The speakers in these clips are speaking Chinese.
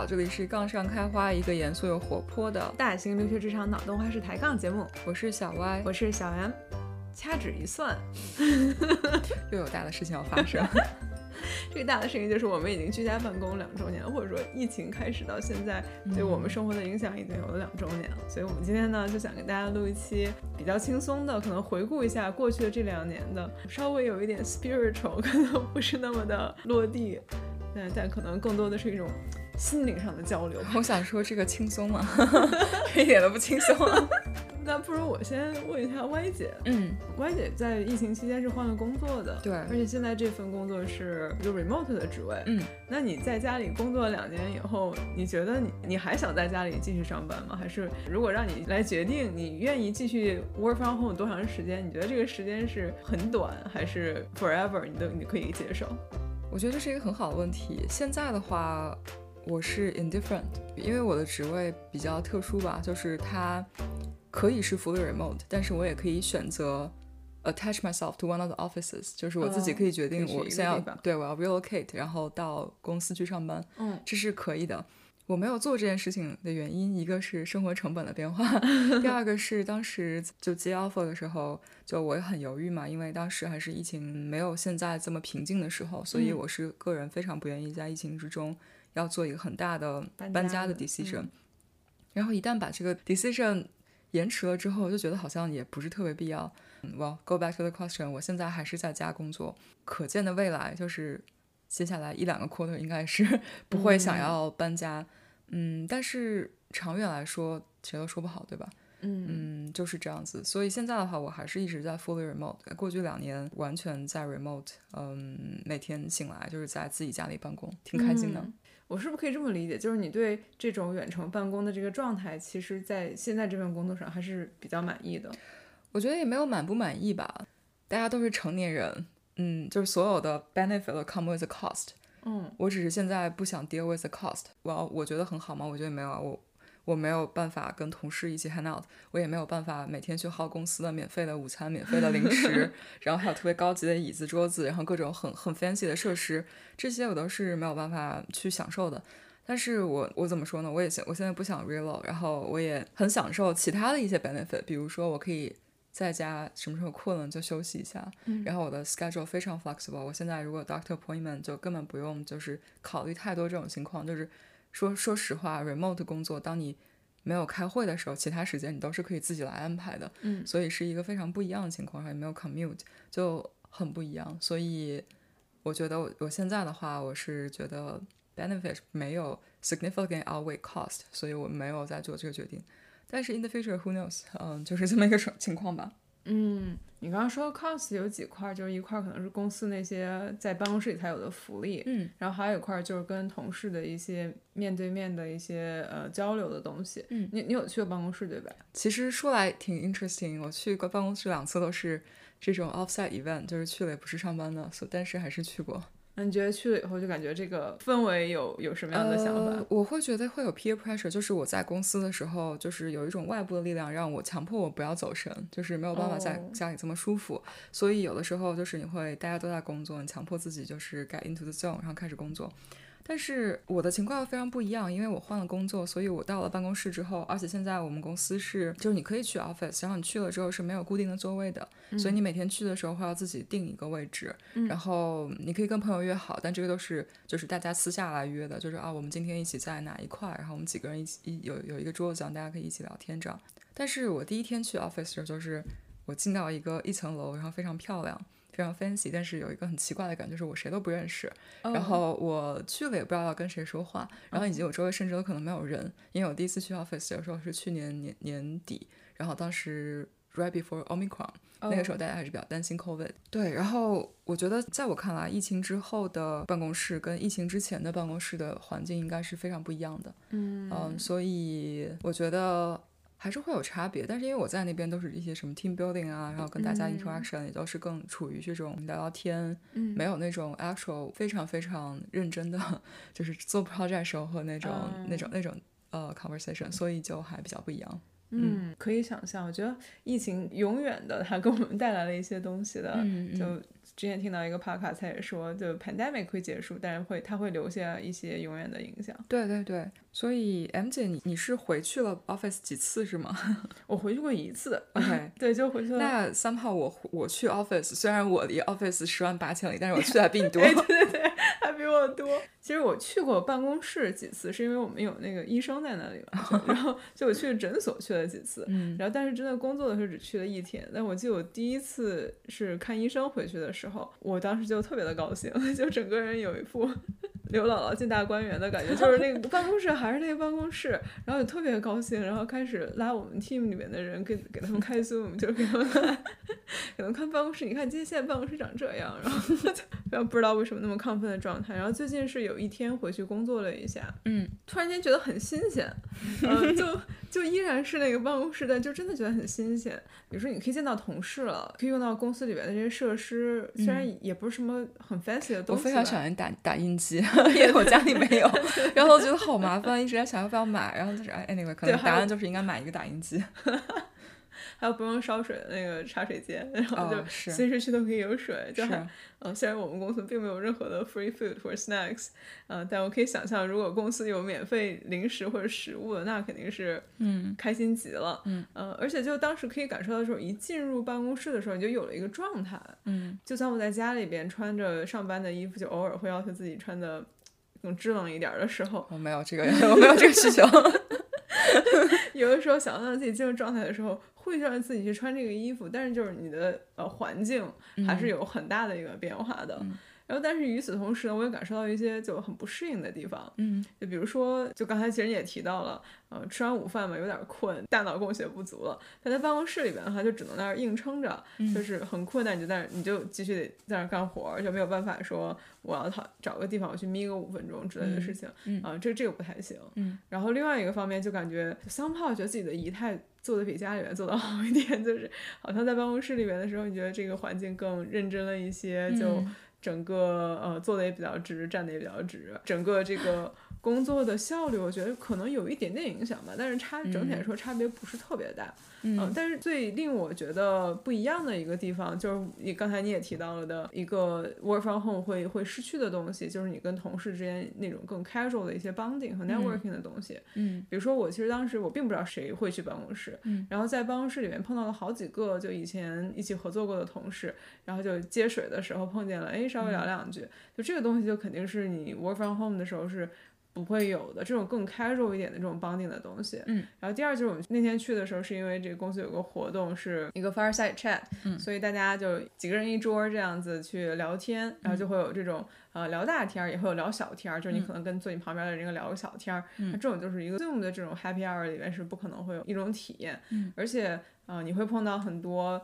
好，这里是杠上开花，一个严肃又活泼的大型留学职场脑洞花式抬杠节目。我是小歪，我是小袁。掐指一算，又有大的事情要发生。这个大的事情就是我们已经居家办公两周年，或者说疫情开始到现在对我们生活的影响已经有了两周年了。所以我们今天呢就想给大家录一期比较轻松的，可能回顾一下过去的这两年的，稍微有一点 spiritual，可能不是那么的落地，但但可能更多的是一种心灵上的交流。我想说这个轻松吗？一点都不轻松。那不如我先问一下歪姐，嗯，歪姐在疫情期间是换了工作的，对，而且现在这份工作是一个 remote 的职位，嗯，那你在家里工作两年以后，你觉得你你还想在家里继续上班吗？还是如果让你来决定，你愿意继续 work from home 多长时间？你觉得这个时间是很短，还是 forever？你都你可以接受？我觉得这是一个很好的问题。现在的话，我是 indifferent，因为我的职位比较特殊吧，就是它。可以是 fully remote，但是我也可以选择 attach myself to one of the offices，就是我自己可以决定我先要对我要 relocate，然后到公司去上班，嗯，这是可以的。我没有做这件事情的原因，一个是生活成本的变化，第二个是当时就接 offer 的时候，就我也很犹豫嘛，因为当时还是疫情没有现在这么平静的时候，所以我是个人非常不愿意在疫情之中要做一个很大的搬家的 decision，然后一旦把这个 decision 延迟了之后，我就觉得好像也不是特别必要。Well, go back to the question，我现在还是在家工作，可见的未来就是接下来一两个 quarter 应该是 不会想要搬家。嗯，但是长远来说，谁都说不好，对吧？嗯嗯，就是这样子。所以现在的话，我还是一直在 fully remote。过去两年完全在 remote，嗯，每天醒来就是在自己家里办公，挺开心的。我是不是可以这么理解，就是你对这种远程办公的这个状态，其实在现在这份工作上还是比较满意的？我觉得也没有满不满意吧，大家都是成年人，嗯，就是所有的 benefit come with a cost，嗯，我只是现在不想 deal with the cost。我我觉得很好吗？我觉得没有啊，我。我没有办法跟同事一起 hang out，我也没有办法每天去耗公司的免费的午餐、免费的零食，然后还有特别高级的椅子、桌子，然后各种很很 fancy 的设施，这些我都是没有办法去享受的。但是我我怎么说呢？我也现我现在不想 reload，然后我也很享受其他的一些 benefit，比如说我可以在家什么时候困了就休息一下，然后我的 schedule 非常 flexible。我现在如果 doctor appointment 就根本不用就是考虑太多这种情况，就是。说说实话，remote 工作，当你没有开会的时候，其他时间你都是可以自己来安排的。嗯，所以是一个非常不一样的情况，也没有 commute，就很不一样。所以我觉得我我现在的话，我是觉得 benefit 没有 significant outweigh cost，所以我没有在做这个决定。但是 in the future，who knows？嗯，就是这么一个情况吧。嗯，你刚刚说 cost 有几块，就是一块可能是公司那些在办公室里才有的福利，嗯，然后还有一块就是跟同事的一些面对面的一些呃交流的东西，嗯，你你有去过办公室对吧？其实说来挺 interesting，我去过办公室两次都是这种 offsite event，就是去了也不是上班的，所但是还是去过。那你觉得去了以后就感觉这个氛围有有什么样的想法？我会觉得会有 peer pressure，就是我在公司的时候，就是有一种外部的力量让我强迫我不要走神，就是没有办法在家里这么舒服。所以有的时候就是你会大家都在工作，你强迫自己就是 get into the zone，然后开始工作。但是我的情况又非常不一样，因为我换了工作，所以我到了办公室之后，而且现在我们公司是，就是你可以去 office，然后你去了之后是没有固定的座位的，所以你每天去的时候会要自己定一个位置，然后你可以跟朋友约好，但这个都是就是大家私下来约的，就是啊我们今天一起在哪一块，然后我们几个人一起一有有一个桌子，大家可以一起聊天这样。但是我第一天去 office 时候，就是我进到一个一层楼，然后非常漂亮。非常 fancy，但是有一个很奇怪的感觉，就是我谁都不认识。然后我去了也不知道要跟谁说话。然后以及我周围甚至都可能没有人，因为我第一次去 office 的时候是去年年年底，然后当时 right before Omicron，那个时候大家还是比较担心 COVID。对，然后我觉得在我看来，疫情之后的办公室跟疫情之前的办公室的环境应该是非常不一样的。嗯嗯，所以我觉得。还是会有差别，但是因为我在那边都是一些什么 team building 啊，然后跟大家 interaction 也都是更处于这种聊聊天，没有那种 actual 非常非常认真的，就是做 project 时候和那种那种那种呃 conversation，所以就还比较不一样。嗯，可以想象，我觉得疫情永远的它给我们带来了一些东西的，就之前听到一个 podcast，也说，就 pandemic 会结束，但是会它会留下一些永远的影响。对对对，所以 M 姐，你你是回去了 office 几次是吗？我回去过一次。OK，对，就回去了。那 三号我我去 office，虽然我离 office 十万八千里，但是我去的还比你多。对对对，还比我多。其实我去过办公室几次，是因为我们有那个医生在那里嘛。然后就我去诊所去了几次，然后但是真的工作的时候只去了一天。但我记得我第一次是看医生回去的时候，我当时就特别的高兴，就整个人有一副刘姥姥进大观园的感觉，就是那个办公室还是那个办公室，然后也特别高兴，然后开始拉我们 team 里面的人给给他们开 zoom，就给他们看，给他们看办公室。你看今天现在办公室长这样，然后然后不知道为什么那么亢奋的状态。然后最近是有一天回去工作了一下，嗯，突然间觉得很新鲜，嗯，就就依然是那个办公室，但就真的觉得很新鲜。比如说你可以见到同事了，可以用到公司里边的这些设施，虽然也不是什么很 fancy 的东西。我非常喜欢打打印机，因为我家里没有，然后我觉得好麻烦，一直在想要不要买。然后就是哎，anyway，可能答案就是应该买一个打印机。还有不用烧水的那个茶水间，然后就随时去都可以有水。就嗯，虽然我们公司并没有任何的 free food 或者 snacks，嗯，但我可以想象，如果公司有免费零食或者食物的，那肯定是嗯开心极了。嗯嗯，而且就当时可以感受到，这种一进入办公室的时候，你就有了一个状态。嗯，就算我在家里边穿着上班的衣服，就偶尔会要求自己穿的更支棱一点的时候，我没有这个，我没有这个需求。有的时候想象自己进入状态的时候。会让自己去穿这个衣服，但是就是你的呃环境还是有很大的一个变化的。然后，但是与此同时呢，我也感受到一些就很不适应的地方。嗯，就比如说，就刚才其实你也提到了，呃，吃完午饭嘛，有点困，大脑供血不足了。但在办公室里边的话，就只能在那儿硬撑着，就是很困难，你就在你就继续得在那儿干活，就没有办法说我要找找个地方我去眯个五分钟之类的事情。嗯，啊，这这个不太行。嗯，然后另外一个方面就感觉桑炮觉得自己的仪态做的比家里面做的好一点，就是好像在办公室里面的时候，你觉得这个环境更认真了一些，就。整个呃坐的也比较直，站的也比较直，整个这个工作的效率，我觉得可能有一点点影响吧，但是差整体来说差别不是特别大。嗯，但是最令我觉得不一样的一个地方，就是你刚才你也提到了的一个 work from home 会会失去的东西，就是你跟同事之间那种更 casual 的一些 bonding 和 networking 的东西。嗯，比如说我其实当时我并不知道谁会去办公室，嗯，然后在办公室里面碰到了好几个就以前一起合作过的同事，然后就接水的时候碰见了，哎，稍微聊两句，就这个东西就肯定是你 work from home 的时候是。不会有的这种更 casual 一点的这种 bonding 的东西。嗯，然后第二就是我们那天去的时候，是因为这个公司有个活动，是一个 fireside chat，嗯，所以大家就几个人一桌这样子去聊天，然后就会有这种呃聊大天儿，也会有聊小天儿，就是你可能跟坐你旁边的人聊个小天儿，那这种就是一个 zoom 的这种 happy hour 里面是不可能会有一种体验。嗯，而且呃你会碰到很多。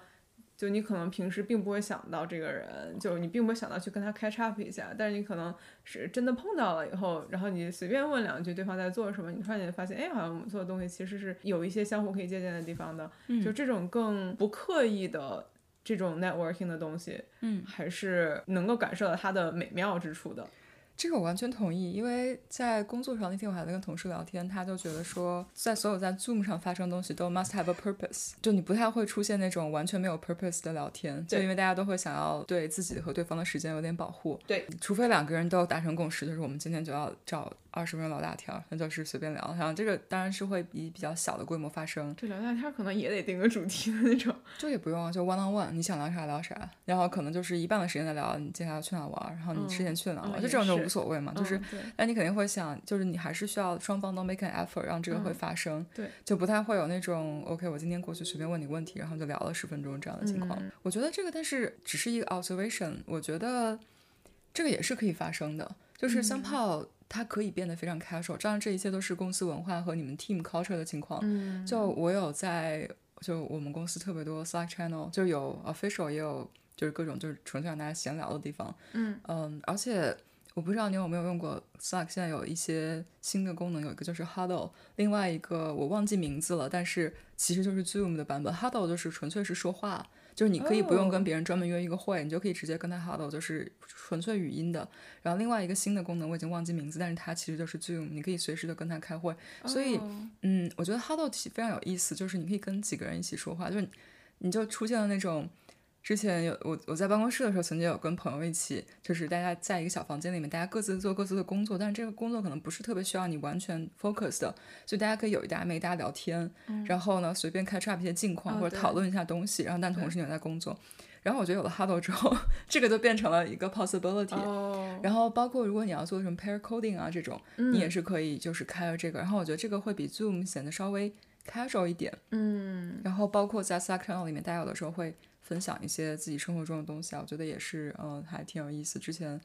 就你可能平时并不会想到这个人，就你并不会想到去跟他 catch up 一下，但是你可能是真的碰到了以后，然后你随便问两句对方在做什么，你突然间发现，哎，好像我们做的东西其实是有一些相互可以借鉴的地方的。就这种更不刻意的这种 networking 的东西，嗯，还是能够感受到它的美妙之处的。这个我完全同意，因为在工作上那天我还在跟同事聊天，他就觉得说，在所有在 Zoom 上发生的东西都 must have a purpose，就你不太会出现那种完全没有 purpose 的聊天，就因为大家都会想要对自己和对方的时间有点保护，对，除非两个人都达成共识，就是我们今天就要找。二十分钟聊大天儿，那就是随便聊。然后这个当然是会以比较小的规模发生。这聊大天儿可能也得定个主题的那种。就也不用，就 one on one，你想聊啥聊啥。然后可能就是一半的时间在聊你接下来去哪玩，然后你之前去了哪玩，就这种就无所谓嘛。就是，但你肯定会想，就是你还是需要双方都 make an effort 让这个会发生。对，就不太会有那种 OK，我今天过去随便问你问题，然后就聊了十分钟这样的情况。我觉得这个，但是只是一个 observation，我觉得这个也是可以发生的。就是相炮。它可以变得非常 casual，当然这一切都是公司文化和你们 team culture 的情况。嗯，就我有在，就我们公司特别多 Slack channel，就有 official 也有就是各种就是纯粹让大家闲聊的地方。嗯嗯，而且我不知道你有没有用过 Slack，现在有一些新的功能，有一个就是 Huddle，另外一个我忘记名字了，但是其实就是 Zoom 的版本。Huddle 就是纯粹是说话。就是你可以不用跟别人专门约一个会，你就可以直接跟他 huddle，就是纯粹语音的。然后另外一个新的功能我已经忘记名字，但是它其实就是 Zoom，你可以随时的跟他开会。所以，嗯，我觉得 huddle 非常有意思，就是你可以跟几个人一起说话，就是你就出现了那种之前有我我在办公室的时候，曾经有跟朋友一起，就是大家在一个小房间里面，大家各自做各自的工作，但是这个工作可能不是特别需要你完全 focus 的，所以大家可以有一搭没一搭聊天，然后呢随便 catch up 一些近况或者讨论一下东西，然后但同时你在工作。然后我觉得有了 Huddle 之后，这个就变成了一个 possibility。然后包括如果你要做什么 pair coding 啊这种，你也是可以就是开了这个。然后我觉得这个会比 Zoom 显得稍微 casual 一点。嗯。然后包括在 Slack channel 里面，大家有的时候会分享一些自己生活中的东西啊，我觉得也是，嗯，还挺有意思。之前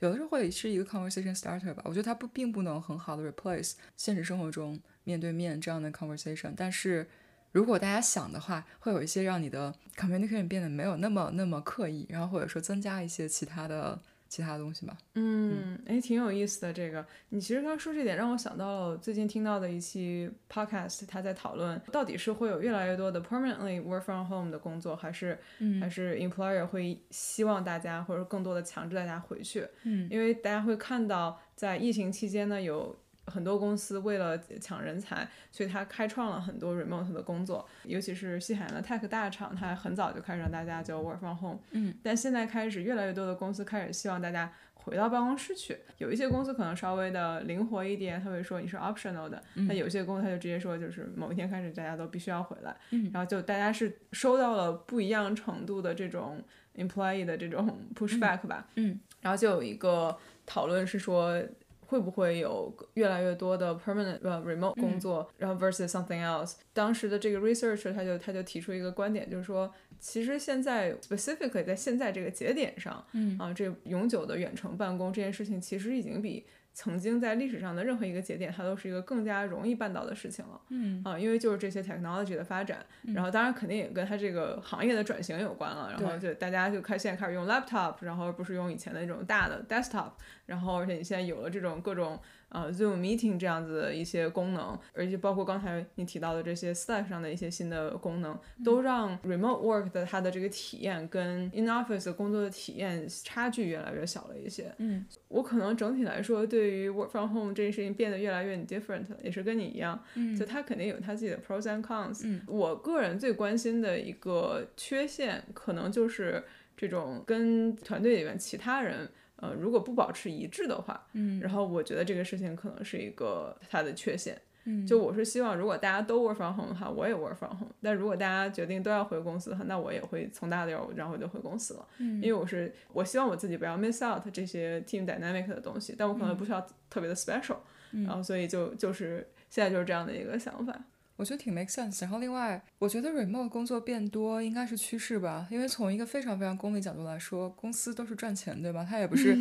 有的时候会是一个 conversation starter 吧。我觉得它不并不能很好的 replace 现实生活中面对面这样的 conversation，但是。如果大家想的话，会有一些让你的 communication 变得没有那么那么刻意，然后或者说增加一些其他的其他东西吧。嗯，哎，挺有意思的这个。你其实刚说这点，让我想到了最近听到的一期 podcast，他在讨论到底是会有越来越多的 permanently work from home 的工作，还是还是 employer 会希望大家或者更多的强制大家回去。嗯，因为大家会看到在疫情期间呢有。很多公司为了抢人才，所以他开创了很多 remote 的工作，尤其是西海岸的 tech 大厂，他很早就开始让大家就 work from home。嗯，但现在开始，越来越多的公司开始希望大家回到办公室去。有一些公司可能稍微的灵活一点，他会说你是 optional 的。那有些公司他就直接说，就是某一天开始大家都必须要回来。嗯，然后就大家是收到了不一样程度的这种 employee 的这种 pushback 吧。嗯，然后就有一个讨论是说。会不会有越来越多的 permanent 呃 remote 工作，然后 versus something else？当时的这个 researcher 他就他就提出一个观点，就是说，其实现在 specifically 在现在这个节点上，嗯啊，这永久的远程办公这件事情，其实已经比。曾经在历史上的任何一个节点，它都是一个更加容易办到的事情了。嗯啊，因为就是这些 technology 的发展，然后当然肯定也跟它这个行业的转型有关了。然后就大家就开现在开始用 laptop，然后不是用以前的那种大的 desktop，然后而且你现在有了这种各种。呃，Zoom Meeting 这样子的一些功能，而且包括刚才你提到的这些 Slack 上的一些新的功能，都让 Remote Work 的它的这个体验跟 In Office 工作的体验差距越来越小了一些。嗯，我可能整体来说，对于 Work from Home 这件事情变得越来越 different，也是跟你一样。嗯，就它肯定有它自己的 pros and cons。嗯，我个人最关心的一个缺陷，可能就是这种跟团队里面其他人。呃，如果不保持一致的话，嗯，然后我觉得这个事情可能是一个它的缺陷，嗯，就我是希望如果大家都 work from home 的话，我也 work from home，但如果大家决定都要回公司的话，那我也会从大的然后我就回公司了，嗯，因为我是我希望我自己不要 miss out 这些 team dynamic 的东西，但我可能不需要特别的 special，然后所以就就是现在就是这样的一个想法。我觉得挺 make sense。然后另外，我觉得 remote 工作变多应该是趋势吧，因为从一个非常非常功利角度来说，公司都是赚钱，对吧？它也不是。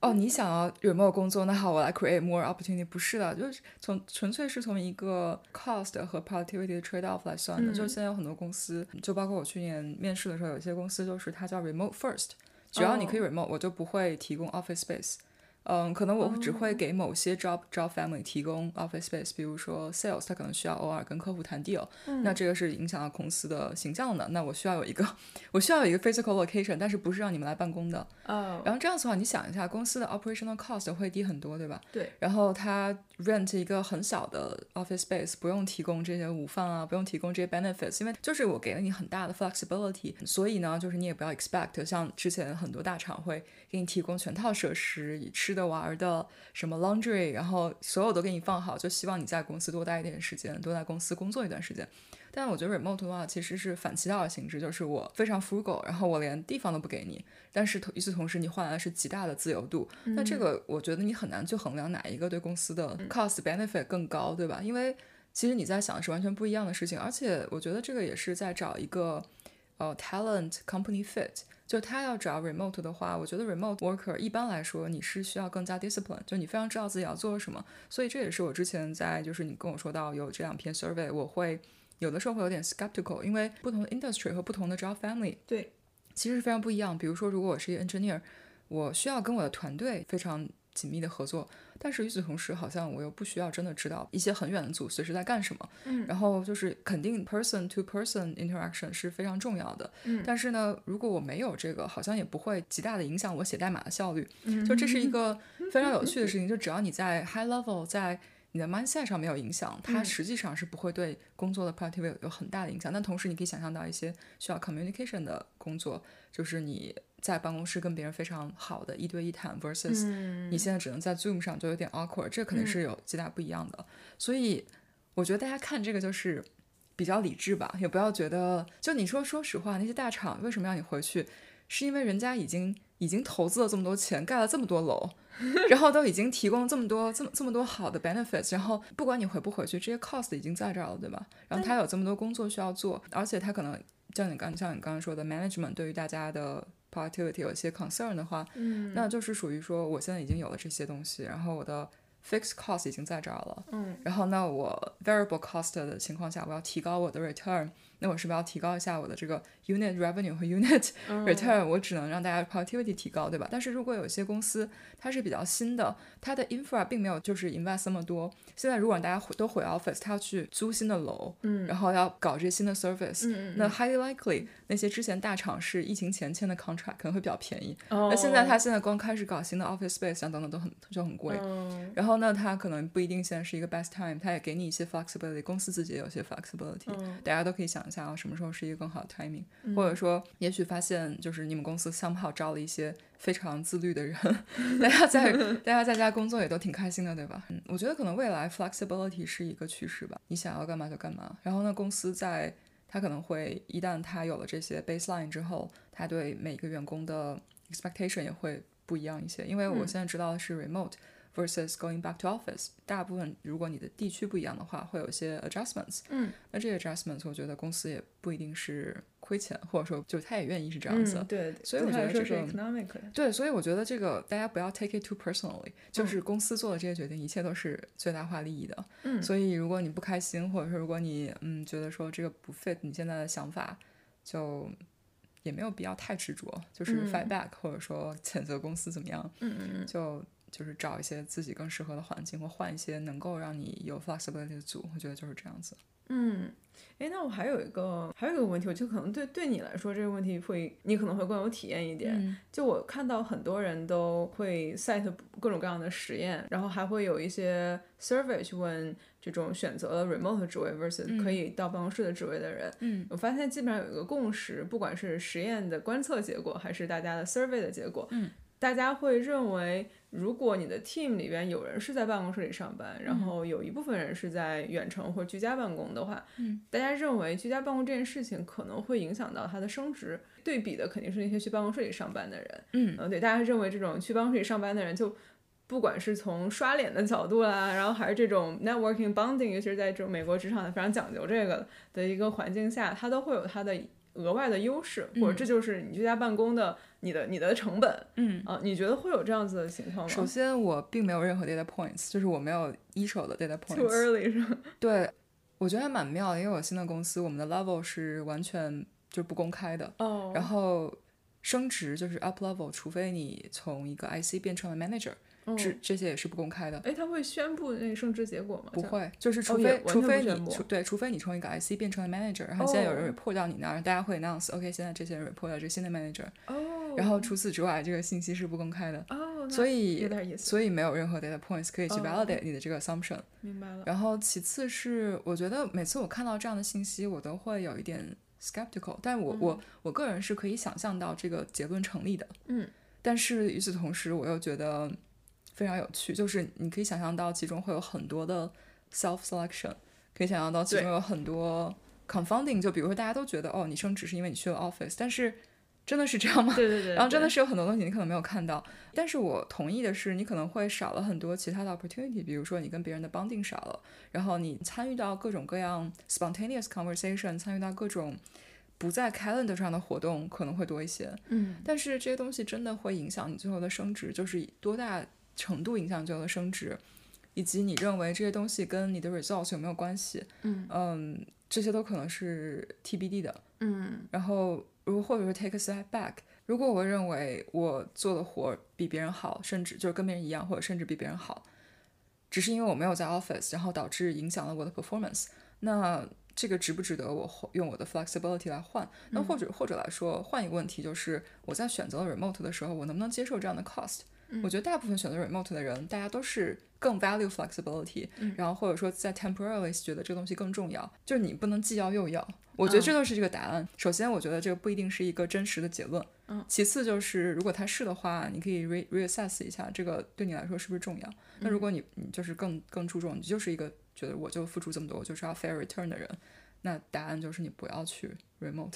哦，你想要 remote 工作，那好，我来 create more opportunity。不是的，就是从纯粹是从一个 cost 和 productivity 的 trade off 来算的。就是现在有很多公司，就包括我去年面试的时候，有些公司就是它叫 remote first，只要你可以 remote，我就不会提供 office space。嗯，可能我只会给某些 job job family 提供 office space，比如说 sales，他可能需要偶尔跟客户谈 deal，那这个是影响到公司的形象的。那我需要有一个，我需要有一个 physical location，但是不是让你们来办公的。哦。然后这样子的话，你想一下，公司的 operational cost 会低很多，对吧？对。然后他 rent 一个很小的 office space，不用提供这些午饭啊，不用提供这些 benefits，因为就是我给了你很大的 flexibility，所以呢，就是你也不要 expect 像之前很多大厂会给你提供全套设施，以吃。的玩的什么 laundry，然后所有都给你放好，就希望你在公司多待一点时间，多在公司工作一段时间。但我觉得 remote 的话其实是反其道而行之，就是我非常 frugal，然后我连地方都不给你，但是与此同时你换来的是极大的自由度。那这个我觉得你很难去衡量哪一个对公司的 cost benefit 更高，对吧？因为其实你在想的是完全不一样的事情，而且我觉得这个也是在找一个呃 talent company fit。就他要找 remote 的话，我觉得 remote worker 一般来说你是需要更加 discipline，就你非常知道自己要做什么。所以这也是我之前在就是你跟我说到有这两篇 survey，我会有的时候会有点 skeptical，因为不同的 industry 和不同的 job family 对其实是非常不一样。比如说，如果我是一个 engineer，我需要跟我的团队非常。紧密的合作，但是与此同时，好像我又不需要真的知道一些很远的组随时在干什么。嗯，然后就是肯定 person to person interaction 是非常重要的。嗯，但是呢，如果我没有这个，好像也不会极大的影响我写代码的效率。嗯，就这是一个非常有趣的事情。就只要你在 high level，在你的 mindset 上没有影响，它实际上是不会对工作的 productivity 有很大的影响。但同时，你可以想象到一些需要 communication 的工作，就是你在办公室跟别人非常好的一对一谈，versus 你现在只能在 Zoom 上，就有点 awkward，这肯定是有极大不一样的。所以，我觉得大家看这个就是比较理智吧，也不要觉得，就你说，说实话，那些大厂为什么让你回去，是因为人家已经已经投资了这么多钱，盖了这么多楼。然后都已经提供这么多、这么这么多好的 benefits，然后不管你回不回去，这些 cost 已经在这儿了，对吧？然后他有这么多工作需要做，而且他可能像你刚像你刚刚说的 management 对于大家的 productivity 有一些 concern 的话，嗯，那就是属于说我现在已经有了这些东西，然后我的 fixed cost 已经在这儿了，嗯，然后那我 variable cost 的情况下，我要提高我的 return。那我是不是要提高一下我的这个 unit revenue 和 unit return？我只能让大家 productivity 提高，对吧？但是如果有些公司它是比较新的，它的 infra 并没有就是 invest 那么多。现在如果大家都回 office，他要去租新的楼，嗯，然后要搞这些新的 service，嗯那 highly likely 那些之前大厂是疫情前签的 contract 可能会比较便宜。那现在他现在光开始搞新的 office space 等等都很就很贵。然后呢，他可能不一定现在是一个 best time，他也给你一些 flexibility，公司自己也有些 flexibility，大家都可以想。一下啊什么时候是一个更好的 timing，或者说，也许发现就是你们公司 somehow 招了一些非常自律的人，大家在大家在家工作也都挺开心的，对吧？嗯，我觉得可能未来 flexibility 是一个趋势吧，你想要干嘛就干嘛。然后呢，公司在他可能会一旦他有了这些 baseline 之后，他对每个员工的 expectation 也会不一样一些。因为我现在知道的是 remote。Versus going back to office，大部分如果你的地区不一样的话，会有一些 adjustments。嗯，那这些 adjustments 我觉得公司也不一定是亏钱，或者说就他也愿意是这样子。对，所以我觉得这个对，所以我觉得这个大家不要 take it too personally，就是公司做的这些决定，一切都是最大化利益的。嗯，所以如果你不开心，或者说如果你嗯觉得说这个不 fit 你现在的想法，就也没有必要太执着，就是 fight back，或者说 谴责公司怎么样。嗯嗯嗯，就。就是找一些自己更适合的环境，或换一些能够让你有 flexibility 的组，我觉得就是这样子。嗯，哎，那我还有一个还有一个问题，我就可能对对你来说这个问题会，你可能会更有体验一点。就我看到很多人都会 set 各种各样的实验，然后还会有一些 survey 去问这种选择了 remote 职位 versus 可以到办公室的职位的人。嗯，我发现基本上有一个共识，不管是实验的观测结果，还是大家的 survey 的结果，嗯，大家会认为。如果你的 team 里边有人是在办公室里上班，然后有一部分人是在远程或居家办公的话，嗯，大家认为居家办公这件事情可能会影响到他的升职。对比的肯定是那些去办公室里上班的人，嗯，对，大家认为这种去办公室里上班的人，就不管是从刷脸的角度啦，然后还是这种 networking bonding，尤其是在这种美国职场非常讲究这个的一个环境下，它都会有它的额外的优势，或者这就是你居家办公的。你的你的成本，嗯啊，你觉得会有这样子的情况吗？首先，我并没有任何 data points，就是我没有一手的 data points。Too early 是吗？对，我觉得还蛮妙的，因为我新的公司，我们的 level 是完全就不公开的。哦。然后升职就是 up level，除非你从一个 IC 变成了 manager。这这些也是不公开的。哎，他会宣布那个升职结果吗？不会，就是除非除非你除对，除非你从一个 IC 变成了 manager，然后现在有人 report 到你那儿，大家会 announce，OK，现在这些人 report 到这新的 manager。哦。然后除此之外，这个信息是不公开的。哦。所以。所以没有任何 data points 可以去 validate 你的这个 assumption。明白了。然后其次是，我觉得每次我看到这样的信息，我都会有一点 skeptical，但我我我个人是可以想象到这个结论成立的。嗯。但是与此同时，我又觉得。非常有趣，就是你可以想象到其中会有很多的 self selection，可以想象到其中有很多 confounding，就比如说大家都觉得哦，你升职是因为你去了 office，但是真的是这样吗？对对对。然后真的是有很多东西你可能没有看到，但是我同意的是，你可能会少了很多其他的 opportunity，比如说你跟别人的 bonding 少了，然后你参与到各种各样 spontaneous conversation，参与到各种不在 calendar 上的活动可能会多一些。嗯。但是这些东西真的会影响你最后的升职，就是多大？程度影响最后的升值，以及你认为这些东西跟你的 results 有没有关系？嗯嗯，这些都可能是 TBD 的。嗯，然后如果或者说 take a step back，如果我认为我做的活比别人好，甚至就是跟别人一样，或者甚至比别人好，只是因为我没有在 office，然后导致影响了我的 performance，那这个值不值得我用我的 flexibility 来换？那或者或者来说，换一个问题就是，我在选择 remote 的时候，我能不能接受这样的 cost？我觉得大部分选择 remote 的人，大家都是更 value flexibility，然后或者说在 temporarily 觉得这个东西更重要，就是你不能既要又要。我觉得这都是这个答案。首先，我觉得这个不一定是一个真实的结论。嗯。其次就是，如果它是的话，你可以 re reassess 一下这个对你来说是不是重要。那如果你你就是更更注重，你就是一个觉得我就付出这么多，我就是要 fair return 的人，那答案就是你不要去 remote，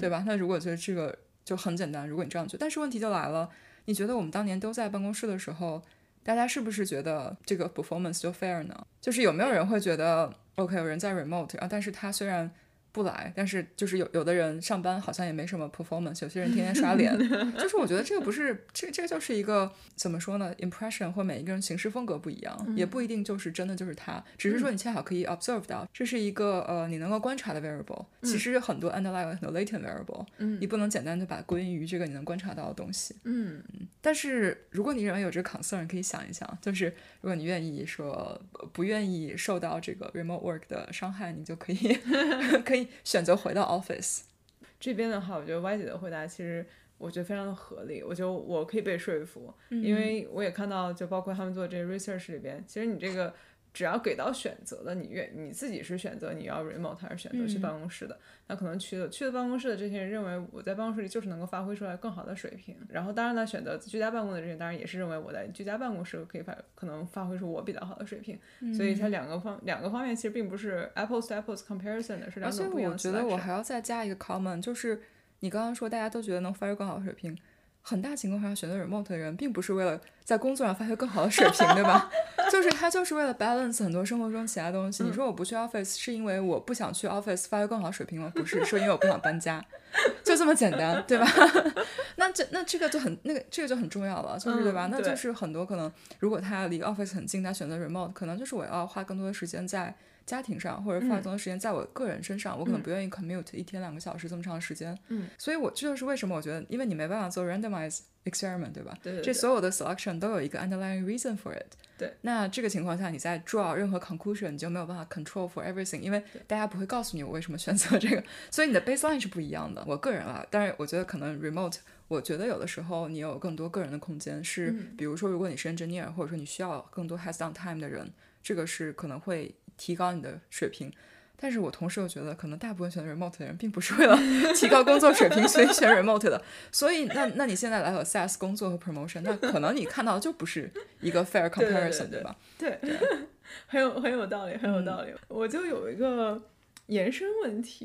对吧？那如果觉得这个就很简单，如果你这样觉得，但是问题就来了，你觉得我们当年都在办公室的时候，大家是不是觉得这个 performance 就 fair 呢？就是有没有人会觉得 OK，有人在 remote 啊，但是他虽然不来，但是就是有有的人上班好像也没什么 performance，有些人天天刷脸，就是我觉得这个不是这这个就是一个怎么说呢？impression 或每一个人行事风格不一样，也不一定就是真的就是他，只是说你恰好可以 observe 到，这是一个呃你能够观察的 variable。其实很多 underlying 很多 latent variable，嗯你不能简单的把归因于这个你能观察到的东西。嗯，但是如果你认为有这个 concern，可以想一想，就是如果你愿意说不愿意受到这个 remote work 的伤害，你就可以 可以。选择回到 office 这边的话，我觉得 Y 姐的回答其实我觉得非常的合理，我觉得我可以被说服，因为我也看到，就包括他们做这个 research 里边，其实你这个。只要给到选择的，你愿你自己是选择你要 remote 还是选择去办公室的，那可能去的去的办公室的这些人认为我在办公室里就是能够发挥出来更好的水平，然后当然呢，选择居家办公的这些当然也是认为我在居家办公室可以发可能发挥出我比较好的水平，所以它两个方两个方面其实并不是 apples to apples comparison 的，是两种不一样的。而且我觉得我还要再加一个 comment，就是你刚刚说大家都觉得能发挥更好的水平。很大情况下选择 remote 的人，并不是为了在工作上发挥更好的水平，对吧？就是他就是为了 balance 很多生活中其他东西。你说我不去 office 是因为我不想去 office 发挥更好的水平吗？不是，是因为我不想搬家，就这么简单，对吧？那这那这个就很那个这个就很重要了，就是对吧？那就是很多可能，如果他离 office 很近，他选择 remote，可能就是我要花更多的时间在。家庭上或者放松的时间在我个人身上，我可能不愿意 commute 一天两个小时这么长时间。嗯，所以我这就是为什么我觉得，因为你没办法做 randomize experiment，对吧？对。这所有的 selection 都有一个 underlying reason for it。对。那这个情况下，你在 draw 任何 conclusion，你就没有办法 control for everything，因为大家不会告诉你我为什么选择这个，所以你的 baseline 是不一样的。我个人啊，但是我觉得可能 remote，我觉得有的时候你有更多个人的空间，是比如说如果你是 engineer，或者说你需要更多 has down time 的人，这个是可能会。提高你的水平，但是我同时又觉得，可能大部分选择 remote 的人，并不是为了 提高工作水平所以选 remote 的。所以，那那你现在来 assess 工作和 promotion，那可能你看到的就不是一个 fair comparison，对吧？对，很有很有道理，很有道理。我就有一个延伸问题，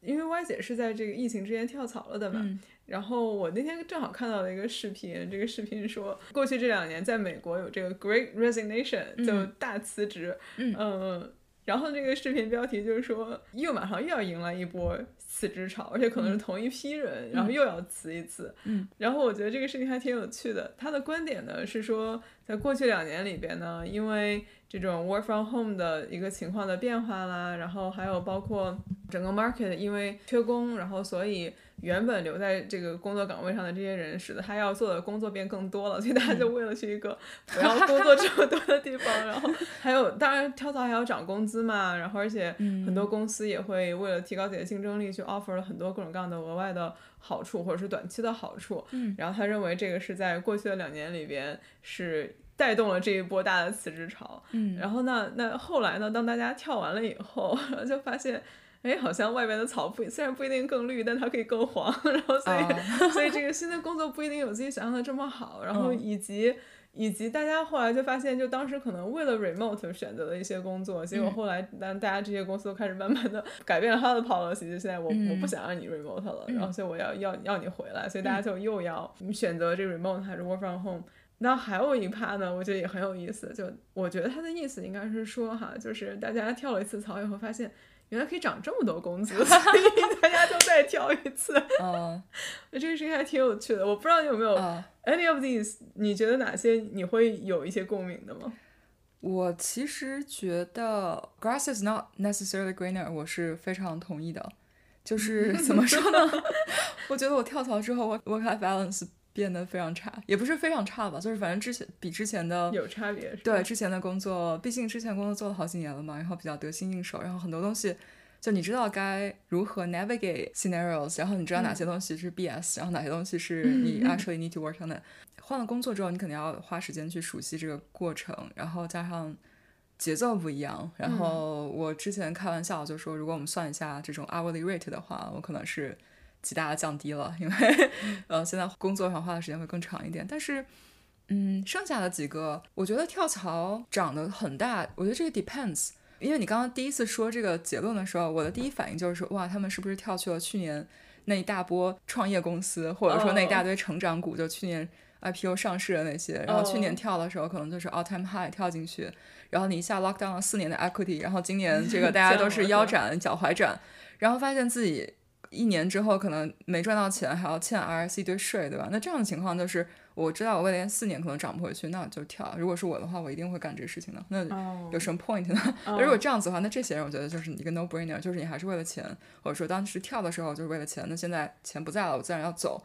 因为 Y 姐是在这个疫情之前跳槽了的嘛。然后我那天正好看到了一个视频，这个视频说，过去这两年在美国有这个 Great Resignation，就大辞职，嗯，然后这个视频标题就是说，又马上又要迎来一波辞职潮，而且可能是同一批人，然后又要辞一次，嗯，然后我觉得这个事情还挺有趣的，他的观点呢是说，在过去两年里边呢，因为这种 work from home 的一个情况的变化啦，然后还有包括整个 market 因为缺工，然后所以。原本留在这个工作岗位上的这些人，使得他要做的工作变更多了，所以大家就为了去一个不要工作这么多的地方，然后还有当然跳槽还要涨工资嘛，然后而且很多公司也会为了提高自己的竞争力，去 offer 了很多各种各样的额外的好处或者是短期的好处。嗯，然后他认为这个是在过去的两年里边是带动了这一波大的辞职潮。嗯，然后呢，那后来呢，当大家跳完了以后，就发现。哎，好像外边的草不虽然不一定更绿，但它可以更黄。然后所以所以这个新的工作不一定有自己想象的这么好。然后以及以及大家后来就发现，就当时可能为了 remote 选择了一些工作，结果后来当大家这些公司都开始慢慢的 改变了他的 policy，就现在我我不想让你 remote 了，然后所以我要要要你回来，所以大家就又要选择这 remote 还是 work from home。那还有一趴呢，我觉得也很有意思。就我觉得他的意思应该是说哈，就是大家跳了一次槽以后发现。原来可以涨这么多工资，所以大家都再跳一次。嗯，这个事情还挺有趣的。我不知道你有没有 any of these？你觉得哪些你会有一些共鸣的吗？我其实觉得 grass is not necessarily greener，我是非常同意的。就是 怎么说呢？我觉得我跳槽之后，我 work life balance。变得非常差，也不是非常差吧，就是反正之前比之前的有差别。对之前的工作，毕竟之前工作做了好几年了嘛，然后比较得心应手，然后很多东西就你知道该如何 navigate scenarios，然后你知道哪些东西是 BS，然后哪些东西是你 actually need to work on 的。换了工作之后，你肯定要花时间去熟悉这个过程，然后加上节奏不一样。然后我之前开玩笑就说，如果我们算一下这种 hourly rate 的话，我可能是极大的降低了，因为 呃现在工作上花的时间会更长一点。但是，嗯，剩下的几个，我觉得跳槽涨得很大。我觉得这个 depends，因为你刚刚第一次说这个结论的时候，我的第一反应就是说，哇，他们是不是跳去了去年那一大波创业公司，或者说那一大堆成长股，就去年。IPO 上市的那些，然后去年跳的时候可能就是 all time high 跳进去，然后你一下 lock down 了四年的 equity，然后今年这个 大家都是腰斩脚踝斩，然后发现自己一年之后可能没赚到钱，还要欠 RSC 一堆税，对吧？那这样的情况就是我知道我未来四年可能涨不回去，那我就跳。如果是我的话，我一定会干这个事情的。那有什么 point 呢？如果这样子的话，那这些人我觉得就是一个 no brainer，就是你还是为了钱，或者说当时跳的时候就是为了钱，那现在钱不在了，我自然要走。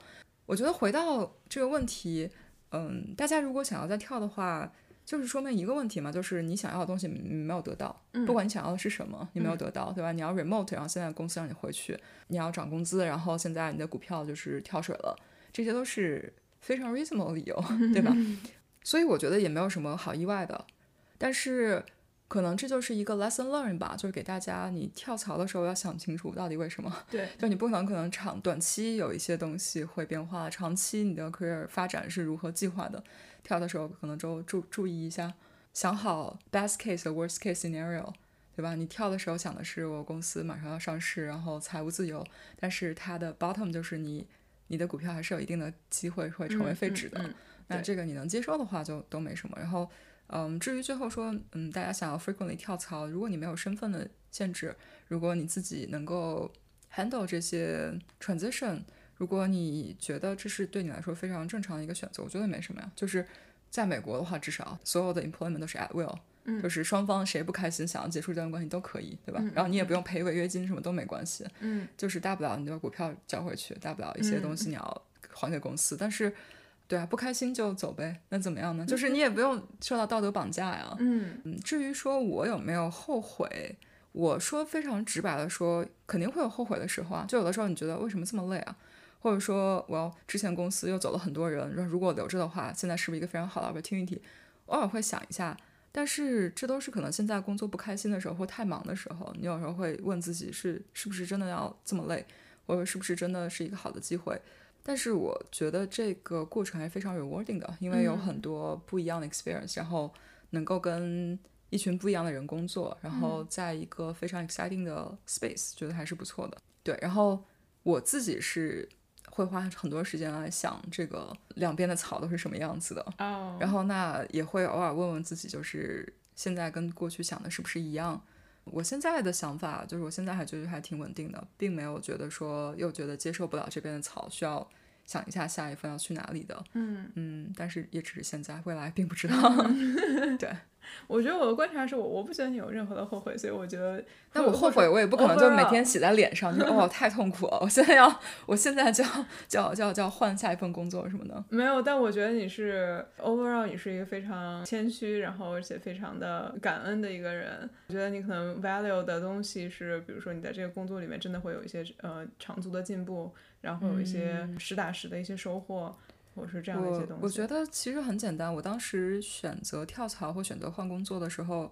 我觉得回到这个问题，嗯，大家如果想要再跳的话，就是说明一个问题嘛，就是你想要的东西没有得到，不管你想要的是什么，你没有得到，对吧？你要 remote，然后现在公司让你回去，你要涨工资，然后现在你的股票就是跳水了，这些都是非常 reasonable 的理由，对吧？所以我觉得也没有什么好意外的，但是。可能这就是一个 lesson learn 吧，就是给大家，你跳槽的时候要想清楚到底为什么。对，就你不可能可能长短期有一些东西会变化，长期你的 career 发展是如何计划的，跳的时候可能就注注意一下，想好 best case 和 worst case scenario，对吧？你跳的时候想的是我公司马上要上市，然后财务自由，但是它的 bottom 就是你你的股票还是有一定的机会会成为废纸的，那这个你能接受的话就都没什么，然后。嗯，至于最后说，嗯，大家想要 frequently 跳槽，如果你没有身份的限制，如果你自己能够 handle 这些 transition，如果你觉得这是对你来说非常正常的一个选择，我觉得没什么呀。就是在美国的话，至少所有的 employment 都是 at will，就是双方谁不开心想要结束这段关系都可以，对吧？然后你也不用赔违约金，什么都没关系。嗯，就是大不了你把股票交回去，大不了一些东西你要还给公司，但是。对啊，不开心就走呗，那怎么样呢？就是你也不用受到道德绑架呀。嗯嗯。至于说我有没有后悔，我说非常直白的说，肯定会有后悔的时候啊。就有的时候你觉得为什么这么累啊？或者说我要之前公司又走了很多人，说如果留着的话，现在是不是一个非常好的 opportunity？偶尔会想一下，但是这都是可能现在工作不开心的时候或太忙的时候，你有时候会问自己是是不是真的要这么累，或者是不是真的是一个好的机会。但是我觉得这个过程还是非常 rewarding 的，因为有很多不一样的 experience，然后能够跟一群不一样的人工作，然后在一个非常 exciting 的 space，觉得还是不错的。对，然后我自己是会花很多时间来想这个两边的草都是什么样子的，然后那也会偶尔问问自己，就是现在跟过去想的是不是一样。我现在的想法就是，我现在还觉得还挺稳定的，并没有觉得说又觉得接受不了这边的草，需要想一下下一份要去哪里的。嗯嗯，但是也只是现在，未来并不知道。对。我觉得我的观察是我我不觉得你有任何的后悔，所以我觉得，但我后悔我也不可能就每天写在脸上，就哦 太痛苦了，我现在要我现在就要就要就要就要换下一份工作什么的。没有，但我觉得你是 overall 你是一个非常谦虚，然后而且非常的感恩的一个人。我觉得你可能 value 的东西是，比如说你在这个工作里面真的会有一些呃长足的进步，然后有一些实打实的一些收获。我是这样的一些东西。我觉得其实很简单。我当时选择跳槽或选择换工作的时候，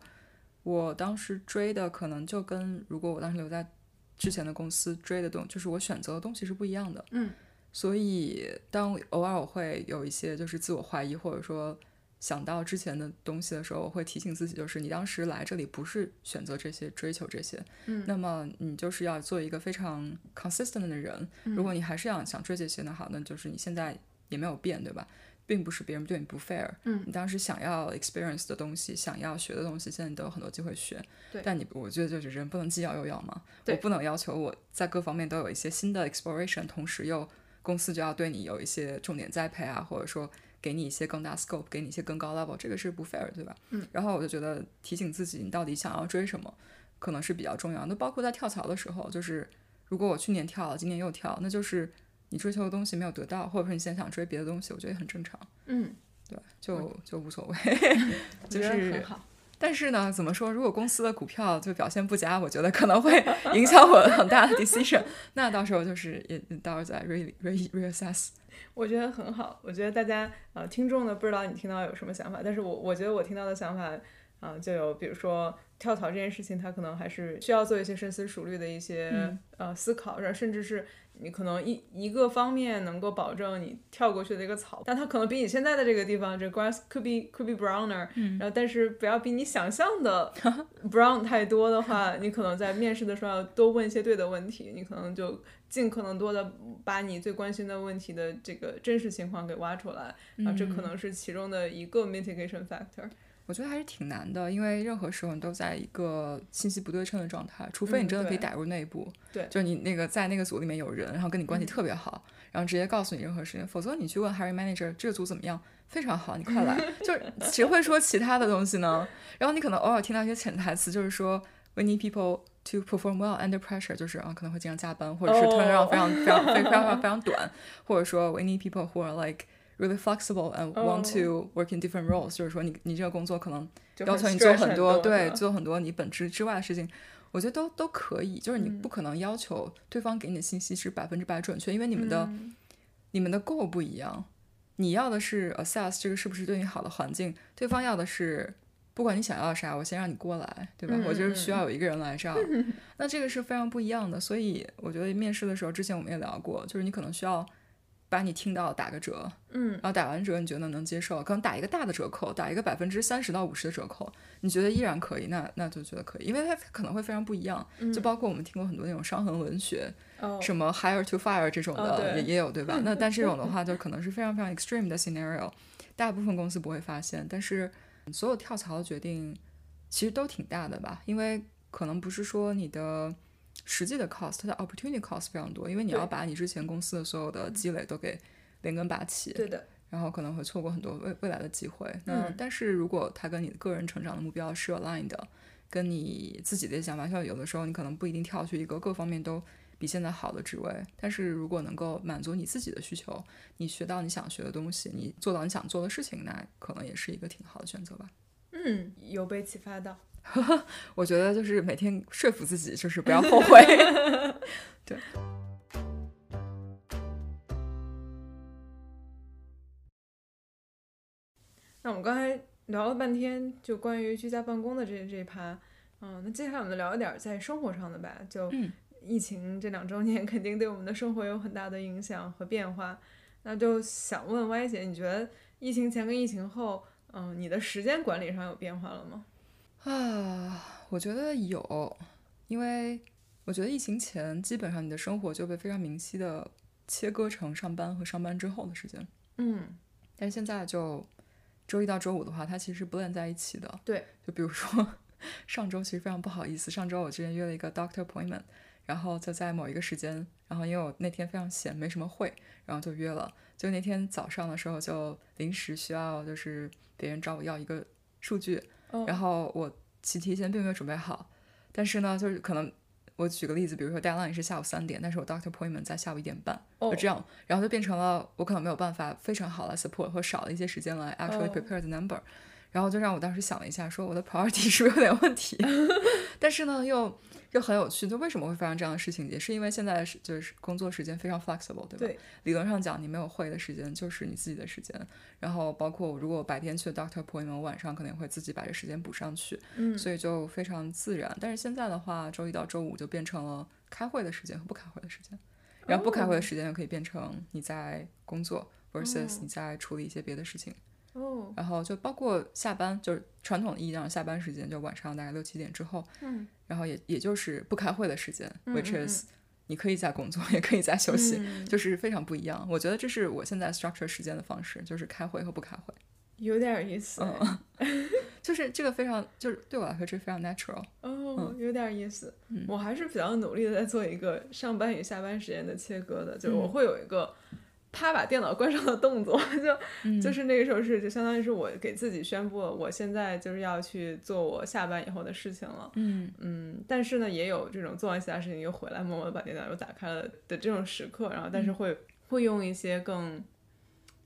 我当时追的可能就跟如果我当时留在之前的公司追的东，就是我选择的东西是不一样的。嗯。所以当偶尔我会有一些就是自我怀疑，或者说想到之前的东西的时候，我会提醒自己，就是你当时来这里不是选择这些、追求这些。嗯。那么你就是要做一个非常 consistent 的人。如果你还是想想追这些，那好，那就是你现在。也没有变，对吧？并不是别人对你不 fair。嗯，你当时想要 experience 的东西，想要学的东西，现在你都有很多机会学。对，但你我觉得就是人不能既要又要嘛。我不能要求我在各方面都有一些新的 exploration，同时又公司就要对你有一些重点栽培啊，或者说给你一些更大 scope，给你一些更高 level，这个是不 fair，对吧？嗯。然后我就觉得提醒自己，你到底想要追什么，可能是比较重要的。包括在跳槽的时候，就是如果我去年跳了，今年又跳，那就是。你追求的东西没有得到，或者说你现在想追别的东西，我觉得也很正常。嗯，对，就就无所谓，就是。但是呢，怎么说？如果公司的股票就表现不佳，我觉得可能会 影响我很大的 decision。那到时候就是也到时候再 re re reassess。我觉得很好。我觉得大家呃，听众呢，不知道你听到有什么想法，但是我我觉得我听到的想法啊，就有比如说跳槽这件事情，它可能还是需要做一些深思熟虑的一些呃思考，然后甚至是。你可能一一个方面能够保证你跳过去的一个草，但它可能比你现在的这个地方，这 grass could be could be browner，然后但是不要比你想象的 brown 太多的话，你可能在面试的时候要多问一些对的问题，你可能就尽可能多的把你最关心的问题的这个真实情况给挖出来，啊，这可能是其中的一个 mitigation factor。我觉得还是挺难的，因为任何时候你都在一个信息不对称的状态，除非你真的可以打入内部，对，就你那个在那个组里面有人，然后跟你关系特别好，然后直接告诉你任何事情，否则你去问 Harry manager 这个组怎么样，非常好，你快来，就是谁会说其他的东西呢？然后你可能偶尔听到一些潜台词，就是说 we need people to perform well under pressure，就是啊可能会经常加班，或者是 turnaround 非常非常非常非常短，或者说 we need people who are like really flexible and want to work in different roles，就是说你你这个工作可能要求你做很多，对，做很多你本职之外的事情，我觉得都都可以。就是你不可能要求对方给你的信息是百分之百准确，因为你们的你们的 goal 不一样。你要的是 assess 这个是不是对你好的环境，对方要的是不管你想要啥，我先让你过来，对吧？我就是需要有一个人来这样，那这个是非常不一样的。所以我觉得面试的时候，之前我们也聊过，就是你可能需要。把你听到打个折，嗯，然后打完折你觉得能接受，可能打一个大的折扣，打一个百分之三十到五十的折扣，你觉得依然可以，那那就觉得可以，因为它可能会非常不一样，就包括我们听过很多那种伤痕文学，什么 hire to fire 这种的也也有，对吧？那但这种的话就可能是非常非常 extreme 的 scenario，大部分公司不会发现，但是所有跳槽的决定其实都挺大的吧，因为可能不是说你的。实际的 cost，它的 opportunity cost 非常多，因为你要把你之前公司的所有的积累都给连根拔起，对的，然后可能会错过很多未未来的机会。那但是如果它跟你个人成长的目标是 aligned 的，跟你自己的想法，像有的时候你可能不一定跳去一个各方面都比现在好的职位，但是如果能够满足你自己的需求，你学到你想学的东西，你做到你想做的事情，那可能也是一个挺好的选择吧。嗯，有被启发到。我觉得就是每天说服自己，就是不要后悔。对。那我们刚才聊了半天，就关于居家办公的这这一趴，嗯，那接下来我们聊一点在生活上的吧。就疫情这两周年，肯定对我们的生活有很大的影响和变化。那就想问歪姐，你觉得疫情前跟疫情后，嗯，你的时间管理上有变化了吗？啊，我觉得有，因为我觉得疫情前基本上你的生活就被非常明晰的切割成上班和上班之后的时间。嗯，但是现在就周一到周五的话，它其实不连在一起的。对，就比如说 上周其实非常不好意思，上周我之前约了一个 doctor appointment，然后就在某一个时间，然后因为我那天非常闲，没什么会，然后就约了。就那天早上的时候，就临时需要就是别人找我要一个数据。然后我其提前并没有准备好，但是呢，就是可能我举个例子，比如说 deadline 是下午三点，但是我 doctor appointment 在下午一点半，就这样，然后就变成了我可能没有办法非常好来 support 或少了一些时间来 actually prepare the number，然后就让我当时想了一下，说我的 priority 是不是有点问题？但是呢，又。又很有趣，就为什么会发生这样的事情，也是因为现在是就是工作时间非常 flexible，对吧？对。理论上讲，你没有会的时间就是你自己的时间，然后包括如果白天去 doctor appointment，晚上可能会自己把这时间补上去，嗯，所以就非常自然。但是现在的话，周一到周五就变成了开会的时间和不开会的时间，然后不开会的时间又可以变成你在工作 versus 你在处理一些别的事情。哦，然后就包括下班，就是传统意义上下班时间，就晚上大概六七点之后，嗯，然后也也就是不开会的时间，which is 你可以在工作，也可以在休息，就是非常不一样。我觉得这是我现在 structure 时间的方式，就是开会和不开会，有点意思，嗯 就是这个非常就是对我来说这非常 natural，哦，有点意思。我还是比较努力的在做一个上班与下班时间的切割的，就是我会有一个。啪把电脑关上的动作，就就是那个时候是就相当于是我给自己宣布，我现在就是要去做我下班以后的事情了。嗯。嗯，但是呢，也有这种做完其他事情又回来默默的把电脑又打开了的这种时刻，然后但是会会用一些更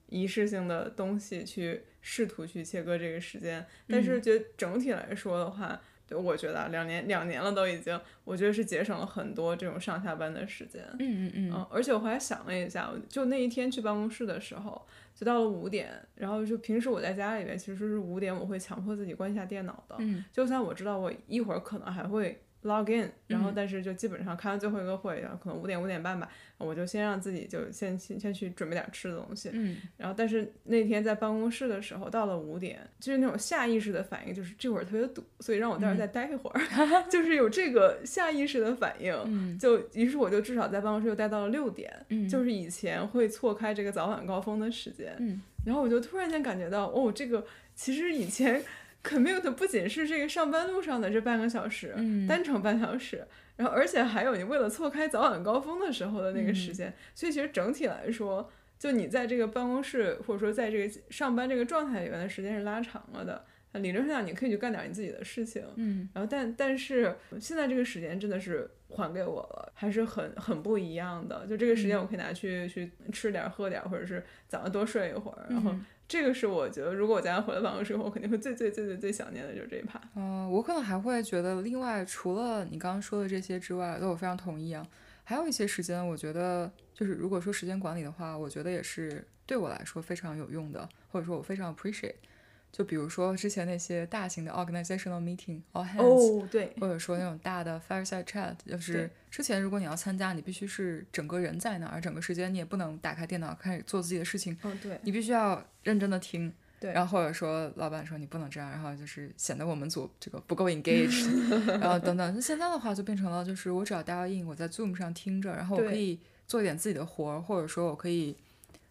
仪式性的东西去试图去切割这个时间，但是觉得整体来说的话，对我觉得两年两年了都已经，我觉得是节省了很多这种上下班的时间。嗯嗯嗯，而且我后来想了一下，就那一天去办公室的时候，就到了五点，然后就平时我在家里面其实是五点我会强迫自己关一下电脑的，嗯，就算我知道我一会儿可能还会。Log in，然后但是就基本上开完最后一个会，然后可能五点五点半吧，我就先让自己就先先先去准备点吃的东西，嗯，然后但是那天在办公室的时候，到了五点，就是那种下意识的反应，就是这会儿特别堵，所以让我在这儿再待一会儿，就是有这个下意识的反应，就于是我就至少在办公室又待到了六点，就是以前会错开这个早晚高峰的时间，然后我就突然间感觉到，哦，这个其实以前。commute 不仅是这个上班路上的这半个小时，单程半小时，然后而且还有你为了错开早晚高峰的时候的那个时间，所以其实整体来说，就你在这个办公室或者说在这个上班这个状态里面的时间是拉长了的。理论上你可以去干点你自己的事情，嗯，然后但但是现在这个时间真的是还给我了，还是很很不一样的。就这个时间我可以拿去去吃点喝点，或者是早上多睡一会儿，然后。这个是我觉得，如果我家回来办公室，我肯定会最最最最最想念的就是这一盘。嗯，我可能还会觉得，另外除了你刚刚说的这些之外，都我非常同意啊。还有一些时间，我觉得就是如果说时间管理的话，我觉得也是对我来说非常有用的，或者说我非常 appreciate。就比如说之前那些大型的 organizational meeting，all hands，对，或者说那种大的 fireside chat，就是之前如果你要参加，你必须是整个人在那儿，整个时间你也不能打开电脑开始做自己的事情，嗯，对，你必须要认真的听，对，然后或者说老板说你不能这样，然后就是显得我们组这个不够 engaged，然后等等。那现在的话就变成了就是我只要 dial in，我在 zoom 上听着，然后我可以做一点自己的活儿，或者说我可以。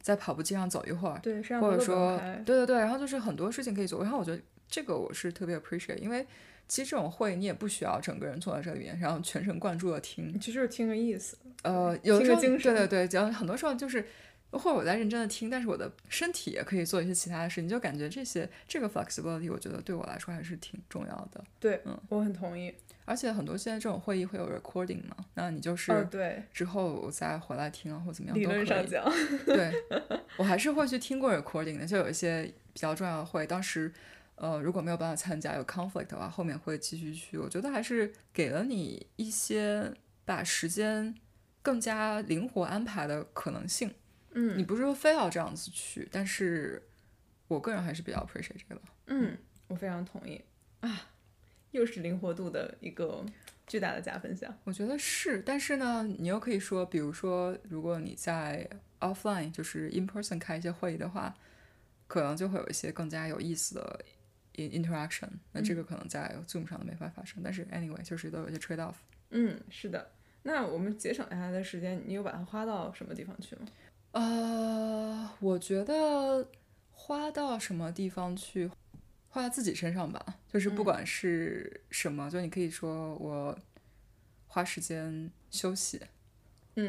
在跑步机上走一会儿，对，或者说，对对对，然后就是很多事情可以做。然后我觉得这个我是特别 appreciate，因为其实这种会你也不需要整个人坐在这里面，然后全神贯注的听，其实就是听个意思。呃，有时候对对对，讲很多时候就是，或者我在认真的听，但是我的身体也可以做一些其他的事，你就感觉这些这个 flexibility，我觉得对我来说还是挺重要的。对，嗯，我很同意。而且很多现在这种会议会有 recording 嘛，那你就是对之后我再回来听啊，或怎么样理论上讲，对 我还是会去听过 recording 的。就有一些比较重要的会，当时呃如果没有办法参加有 conflict 的话，后面会继续去。我觉得还是给了你一些把时间更加灵活安排的可能性。嗯，你不是说非要这样子去，但是我个人还是比较 appreciate 这个。嗯，我非常同意啊。又是灵活度的一个巨大的加分项，我觉得是。但是呢，你又可以说，比如说，如果你在 offline 就是 in person 开一些会议的话，可能就会有一些更加有意思的 interaction。那这个可能在 Zoom 上都没法发生。但是 anyway，就是都有一些 trade off。嗯，是的。那我们节省下来的时间，你有把它花到什么地方去吗？呃，我觉得花到什么地方去？花在自己身上吧，就是不管是什么，就你可以说我花时间休息，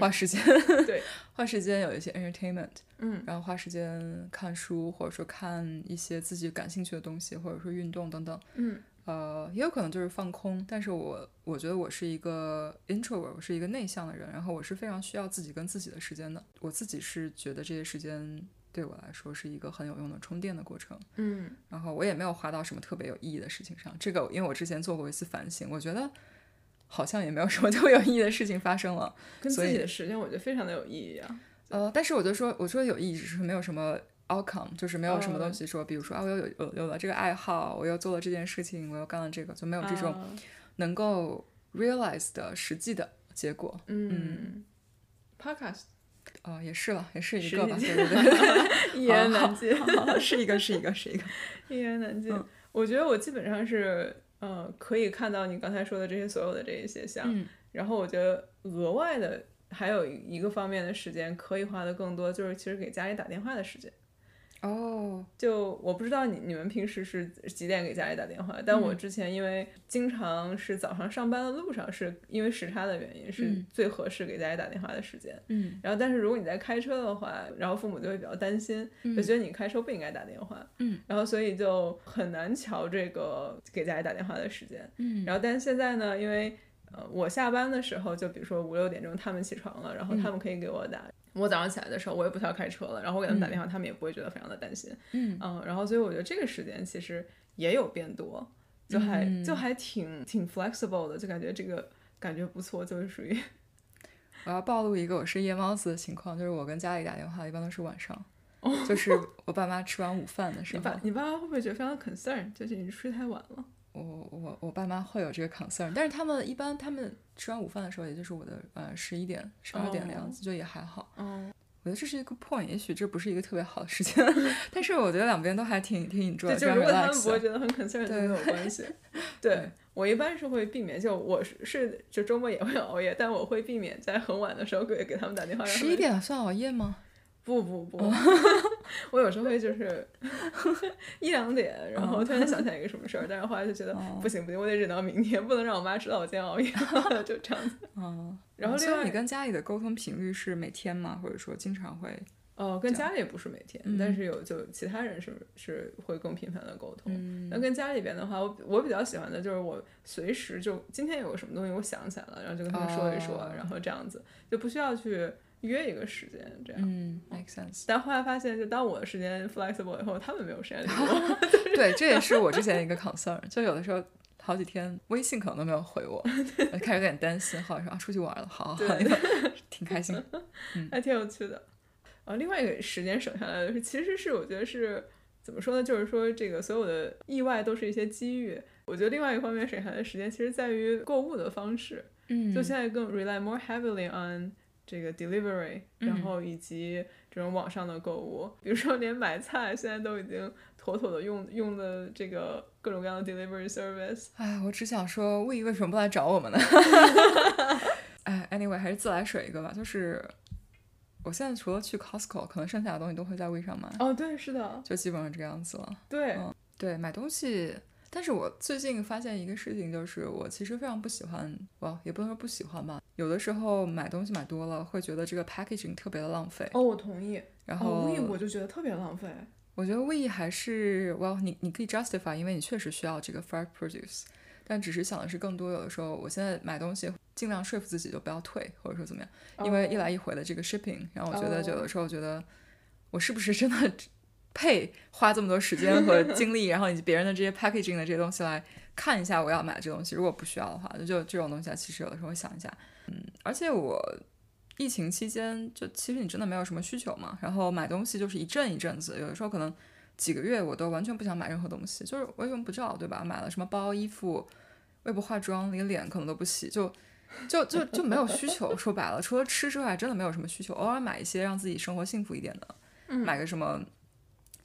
花时间对，花时间有一些 entertainment，嗯，然后花时间看书，或者说看一些自己感兴趣的东西，或者说运动等等，嗯，呃，也有可能就是放空。但是我我觉得我是一个 introvert，我是一个内向的人，然后我是非常需要自己跟自己的时间的。我自己是觉得这些时间。对我来说是一个很有用的充电的过程，嗯，然后我也没有花到什么特别有意义的事情上。这个因为我之前做过一次反省，我觉得好像也没有什么 特别有意义的事情发生了。跟自己的时间，我觉得非常的有意义啊。呃，但是我就说，我说有意义，只是没有什么 outcome，就是没有什么东西说，比如说啊，我有有有了这个爱好，我又做了这件事情，我又干了这个，就没有这种能够 realize 的实际的结果。嗯，podcast。哦，也是了，也是一个吧，对对对，一言难尽，是一个，是一个，是一个，一言难尽。我觉得我基本上是，呃，可以看到你刚才说的这些所有的这一些项，然后我觉得额外的还有一个方面的时间可以花的更多，就是其实给家里打电话的时间。哦，就我不知道你你们平时是几点给家里打电话，但我之前因为经常是早上上班的路上，是因为时差的原因，是最合适给家里打电话的时间。嗯，然后但是如果你在开车的话，然后父母就会比较担心，就觉得你开车不应该打电话。嗯，然后所以就很难瞧这个给家里打电话的时间。嗯，然后但是现在呢，因为呃，我下班的时候，就比如说五六点钟，他们起床了，然后他们可以给我打。我早上起来的时候，我也不需要开车了，然后我给他们打电话，他们也不会觉得非常的担心。嗯嗯，然后所以我觉得这个时间其实也有变多，就还就还挺挺 flexible 的，就感觉这个感觉不错，就是属于。我要暴露一个我是夜猫子的情况，就是我跟家里打电话一般都是晚上，就是我爸妈吃完午饭的 时候。你爸你爸妈会不会觉得非常 concern，就是你睡太晚了？我我我爸妈会有这个 concern，但是他们一般他们吃完午饭的时候，也就是我的呃十一点十二点的样子，就也还好。嗯，我觉得这是一个 point，也许这不是一个特别好的时间，但是我觉得两边都还挺挺 enjoy。就如果他们不会觉得很 concern，就没有关系。对我一般是会避免，就我是就周末也会熬夜，但我会避免在很晚的时候给给他们打电话。十一点算熬夜吗？不不不，我有时候会就是 一两点，然后突然想 起来一个什么事儿，但是后来就觉得不行不行，我得忍到明天，不能让我妈知道我今天熬夜，就这样子。嗯，然后另外你跟家里的沟通频率是每天吗？或者说经常会？哦，跟家里不是每天，但是有就其他人是是会更频繁的沟通。那跟家里边的话，我我比较喜欢的就是我随时就今天有个什么东西我想起来了，然后就跟他们说一说，然后这样子就不需要去。约一个时间，这样，嗯，make sense。但后来发现，就当我的时间 flexible 以后，他们没有时间理我。对，这也是我之前一个 concern。就有的时候好几天微信可能都没有回我，我开始有点担心。后来说啊，出去玩了，好好好，挺开心，嗯，还挺有趣的。啊，另外一个时间省下来的是，其实是我觉得是怎么说呢？就是说这个所有的意外都是一些机遇。我觉得另外一方面省下来的时间，其实在于购物的方式。嗯，就现在更 rely more heavily on。这个 delivery，然后以及这种网上的购物，比如说连买菜现在都已经妥妥的用用的这个各种各样的 delivery service。哎，我只想说，We 为什么不来找我们呢？哎，anyway，还是自来水一个吧。就是我现在除了去 Costco，可能剩下的东西都会在 We 上买。哦，对，是的，就基本上这个样子了。对，嗯，对，买东西。但是我最近发现一个事情，就是我其实非常不喜欢，哇，也不能说不喜欢吧。有的时候买东西买多了，会觉得这个 packaging 特别的浪费。哦，我同意。然后 we 我就觉得特别浪费。我觉得 we 还是，well，你你可以 justify，因为你确实需要这个 fresh produce。但只是想的是更多，有的时候我现在买东西尽量说服自己就不要退，或者说怎么样，因为一来一回的这个 shipping，然后我觉得有的时候觉得我是不是真的。配花这么多时间和 精力，然后以及别人的这些 packaging 的这些东西来看一下我要买的这东西，如果不需要的话，就这种东西啊，其实有的时候会想一下，嗯，而且我疫情期间就其实你真的没有什么需求嘛，然后买东西就是一阵一阵子，有的时候可能几个月我都完全不想买任何东西，就是我也用不着，对吧？买了什么包、衣服，我也不化妆，连脸可能都不洗，就就就就没有需求。说白了，除了吃之外，真的没有什么需求。偶尔买一些让自己生活幸福一点的，买个什么。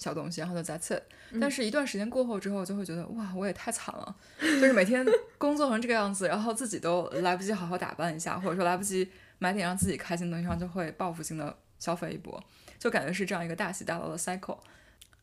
小东西，然后就 that's it，但是一段时间过后之后，就会觉得哇，我也太惨了，就是每天工作成这个样子，然后自己都来不及好好打扮一下，或者说来不及买点让自己开心的东西，然后就会报复性的消费一波，就感觉是这样一个大起大落的 cycle，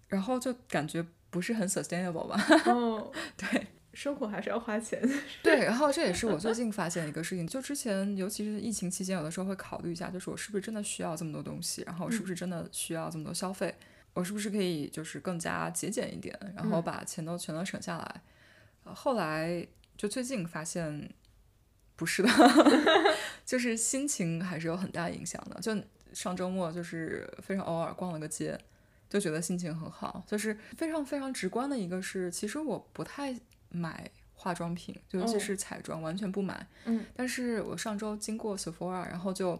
然后就感觉不是很 sustainable 吧？哦，对，生活还是要花钱。对，然后这也是我最近发现的一个事情，就之前尤其是疫情期间，有的时候会考虑一下，就是我是不是真的需要这么多东西，然后是不是真的需要这么多消费。我是不是可以就是更加节俭一点，然后把钱都全都省下来？后来就最近发现不是的，就是心情还是有很大影响的。就上周末就是非常偶尔逛了个街，就觉得心情很好。就是非常非常直观的一个是，其实我不太买化妆品，尤其是彩妆，完全不买。嗯，但是我上周经过 Sephora，然后就。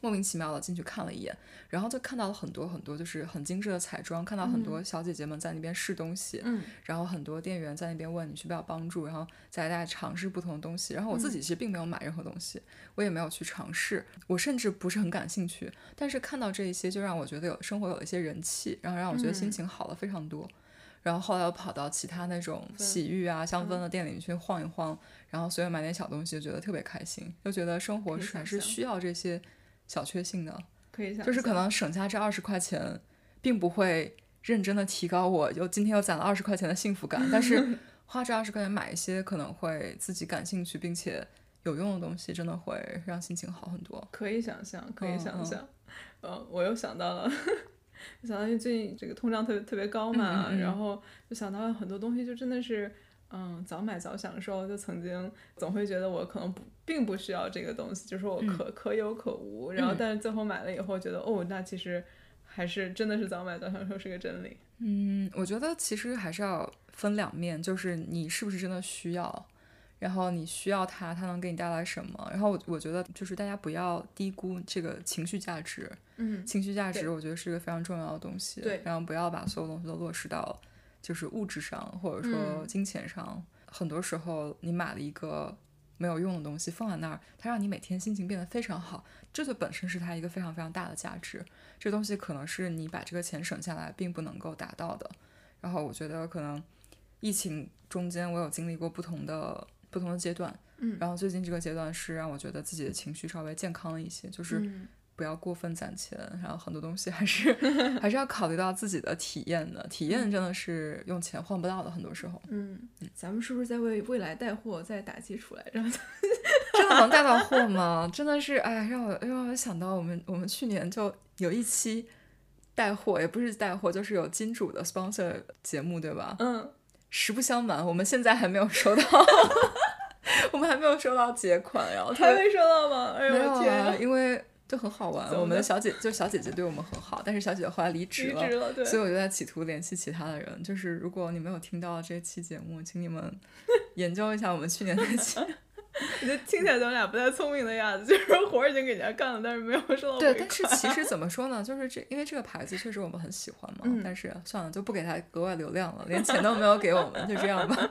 莫名其妙的进去看了一眼，然后就看到了很多很多就是很精致的彩妆，看到很多小姐姐们在那边试东西，嗯，然后很多店员在那边问你需不需要帮助，然后在大家尝试不同的东西。然后我自己其实并没有买任何东西，我也没有去尝试，我甚至不是很感兴趣。但是看到这一些，就让我觉得有生活有了一些人气，然后让我觉得心情好了非常多。然后后来又跑到其他那种洗浴啊、香氛的店里去晃一晃，然后随便买点小东西，就觉得特别开心，就觉得生活还是需要这些。小确幸的，可以想就是可能省下这二十块钱，并不会认真的提高我又今天又攒了二十块钱的幸福感，但是 花这二十块钱买一些可能会自己感兴趣并且有用的东西，真的会让心情好很多。可以想象，可以想象。嗯，我又想到了，想到因为最近这个通胀特别特别高嘛，然后就想到很多东西就真的是。嗯，早买早享受，就曾经总会觉得我可能不并不需要这个东西，就是我可可有可无。然后，但是最后买了以后，觉得哦，那其实还是真的是早买早享受是个真理。嗯，我觉得其实还是要分两面，就是你是不是真的需要，然后你需要它，它能给你带来什么？然后我我觉得就是大家不要低估这个情绪价值。嗯，情绪价值我觉得是一个非常重要的东西。对，然后不要把所有东西都落实到。就是物质上，或者说金钱上，很多时候你买了一个没有用的东西放在那儿，它让你每天心情变得非常好，这就本身是它一个非常非常大的价值。这东西可能是你把这个钱省下来并不能够达到的。然后我觉得可能疫情中间我有经历过不同的不同的阶段，嗯，然后最近这个阶段是让我觉得自己的情绪稍微健康了一些，就是。不要过分攒钱，然后很多东西还是 还是要考虑到自己的体验的。体验真的是用钱换不到的，很多时候。嗯，咱们是不是在为未来带货在打基础来着？真的能带到货吗？真的是，哎，让我让我想到我们我们去年就有一期带货，也不是带货，就是有金主的 sponsor 节目，对吧？嗯。实不相瞒，我们现在还没有收到，我们还没有收到结款，然后还没收到吗？哎呦天，因为。就很好玩，我们的 小姐就小姐姐对我们很好，但是小姐姐后来离职了，所以我就在企图联系其他的人。就是如果你没有听到这期节目，请你们 研究一下我们去年那期。我觉得听起来咱们俩不太聪明的样子，就是活儿已经给人家干了，但是没有收到对，但是其实怎么说呢？就是这，因为这个牌子确实我们很喜欢嘛。但是算了，就不给他额外流量了，连钱都没有给我们，就这样吧。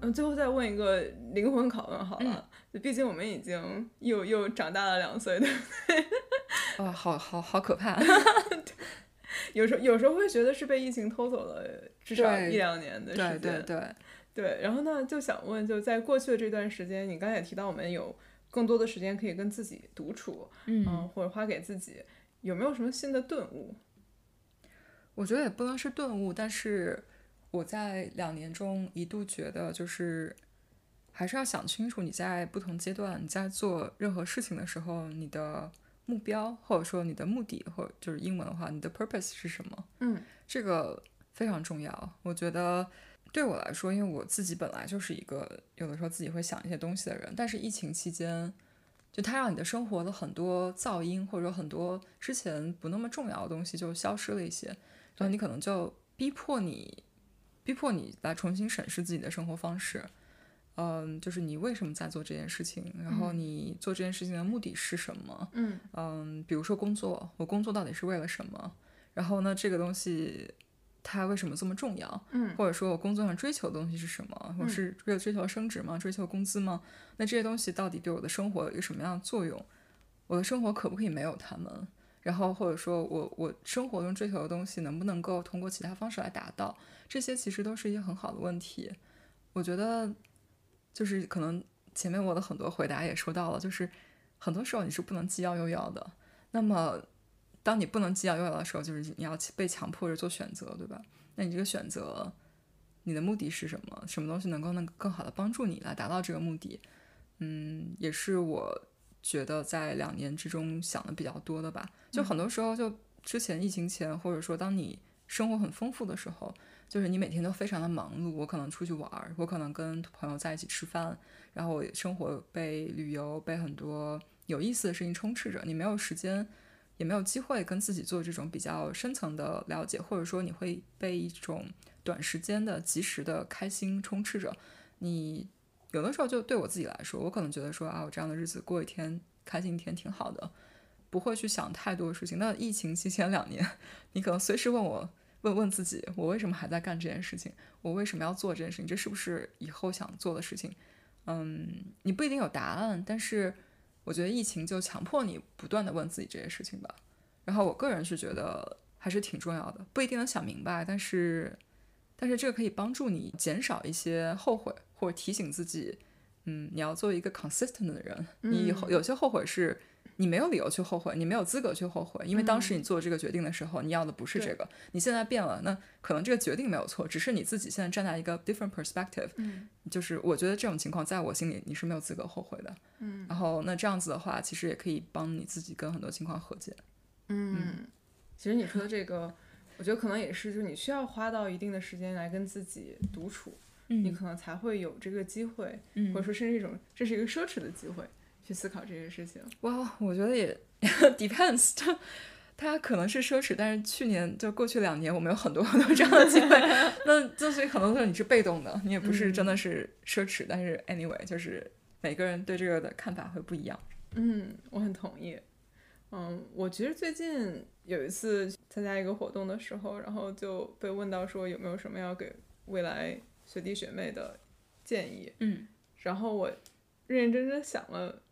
嗯，最后再问一个灵魂拷问好了。毕竟我们已经又又长大了两岁，对不对？哇，好好好可怕！有时候有时候会觉得是被疫情偷走了至少一两年的时间。对对对对。然后呢，就想问，就在过去的这段时间，你刚才也提到我们有更多的时间可以跟自己独处，嗯，或者花给自己，有没有什么新的顿悟？我觉得也不能是顿悟，但是我在两年中一度觉得就是。还是要想清楚，你在不同阶段，你在做任何事情的时候，你的目标或者说你的目的，或者就是英文的话，你的 purpose 是什么？嗯，这个非常重要。我觉得对我来说，因为我自己本来就是一个有的时候自己会想一些东西的人，但是疫情期间，就它让你的生活的很多噪音或者说很多之前不那么重要的东西就消失了一些，然后你可能就逼迫你，逼迫你来重新审视自己的生活方式。嗯，就是你为什么在做这件事情？然后你做这件事情的目的是什么？嗯嗯，比如说工作，我工作到底是为了什么？然后呢，这个东西它为什么这么重要？嗯，或者说我工作上追求的东西是什么？我是为了追求升职吗？追求工资吗？那这些东西到底对我的生活有一个什么样的作用？我的生活可不可以没有他们？然后或者说我我生活中追求的东西能不能够通过其他方式来达到？这些其实都是一些很好的问题。我觉得。就是可能前面我的很多回答也说到了，就是很多时候你是不能既要又要的。那么，当你不能既要又要的时候，就是你要被强迫着做选择，对吧？那你这个选择，你的目的是什么？什么东西能够能更好的帮助你来达到这个目的？嗯，也是我觉得在两年之中想的比较多的吧。就很多时候，就之前疫情前，或者说当你生活很丰富的时候。就是你每天都非常的忙碌，我可能出去玩儿，我可能跟朋友在一起吃饭，然后我生活被旅游被很多有意思的事情充斥着，你没有时间，也没有机会跟自己做这种比较深层的了解，或者说你会被一种短时间的及时的开心充斥着，你有的时候就对我自己来说，我可能觉得说啊，我这样的日子过一天开心一天挺好的，不会去想太多的事情。那疫情期间两年，你可能随时问我。问问自己，我为什么还在干这件事情？我为什么要做这件事情？这是不是以后想做的事情？嗯，你不一定有答案，但是我觉得疫情就强迫你不断的问自己这些事情吧。然后我个人是觉得还是挺重要的，不一定能想明白，但是但是这个可以帮助你减少一些后悔，或者提醒自己，嗯，你要做一个 consistent 的人。你以后有些后悔是。你没有理由去后悔，你没有资格去后悔，因为当时你做这个决定的时候，你要的不是这个。你现在变了，那可能这个决定没有错，只是你自己现在站在一个 different perspective。嗯，就是我觉得这种情况，在我心里你是没有资格后悔的。嗯，然后那这样子的话，其实也可以帮你自己跟很多情况和解。嗯，其实你说的这个，我觉得可能也是，就是你需要花到一定的时间来跟自己独处，你可能才会有这个机会，或者说甚至一种这是一个奢侈的机会去思考这些事情。哇，我觉得也 depends，它它可能是奢侈，但是去年就过去两年，我们有很多很多这样的机会，那就是很多时候你是被动的，你也不是真的是奢侈，但是 anyway，就是每个人对这个的看法会不一样。嗯，我很同意。嗯，我其实最近有一次参加一个活动的时候，然后就被问到说有没有什么要给未来学弟学妹的建议。嗯，然后我认认真真想了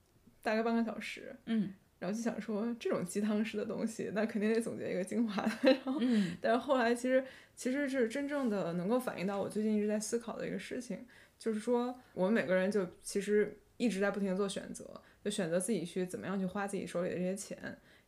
大概半个小时。嗯，然后就想说这种鸡汤式的东西，那肯定得总结一个精华。然后，但是后来其实其实是真正的能够反映到我最近一直在思考的一个事情，就是说我们每个人就其实一直在不停的做选择。就选择自己去怎么样去花自己手里的这些钱，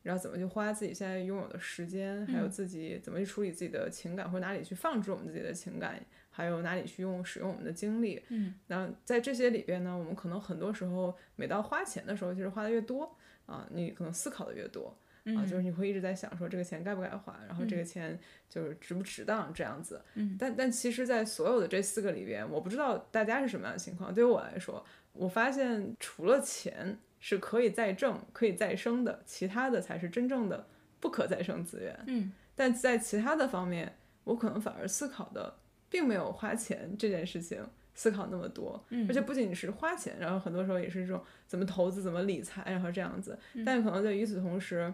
然后怎么去花自己现在拥有的时间，还有自己怎么去处理自己的情感，或者哪里去放置我们自己的情感，还有哪里去用使用我们的精力。嗯，那在这些里边呢，我们可能很多时候每到花钱的时候，其实花的越多啊，你可能思考的越多啊，就是你会一直在想说这个钱该不该花，然后这个钱就是值不值当这样子。嗯，但但其实，在所有的这四个里边，我不知道大家是什么样的情况。对于我来说，我发现除了钱。是可以再挣、可以再生的，其他的才是真正的不可再生资源。嗯，但在其他的方面，我可能反而思考的并没有花钱这件事情思考那么多。嗯，而且不仅仅是花钱，然后很多时候也是这种怎么投资、怎么理财，然后这样子。但可能在与此同时，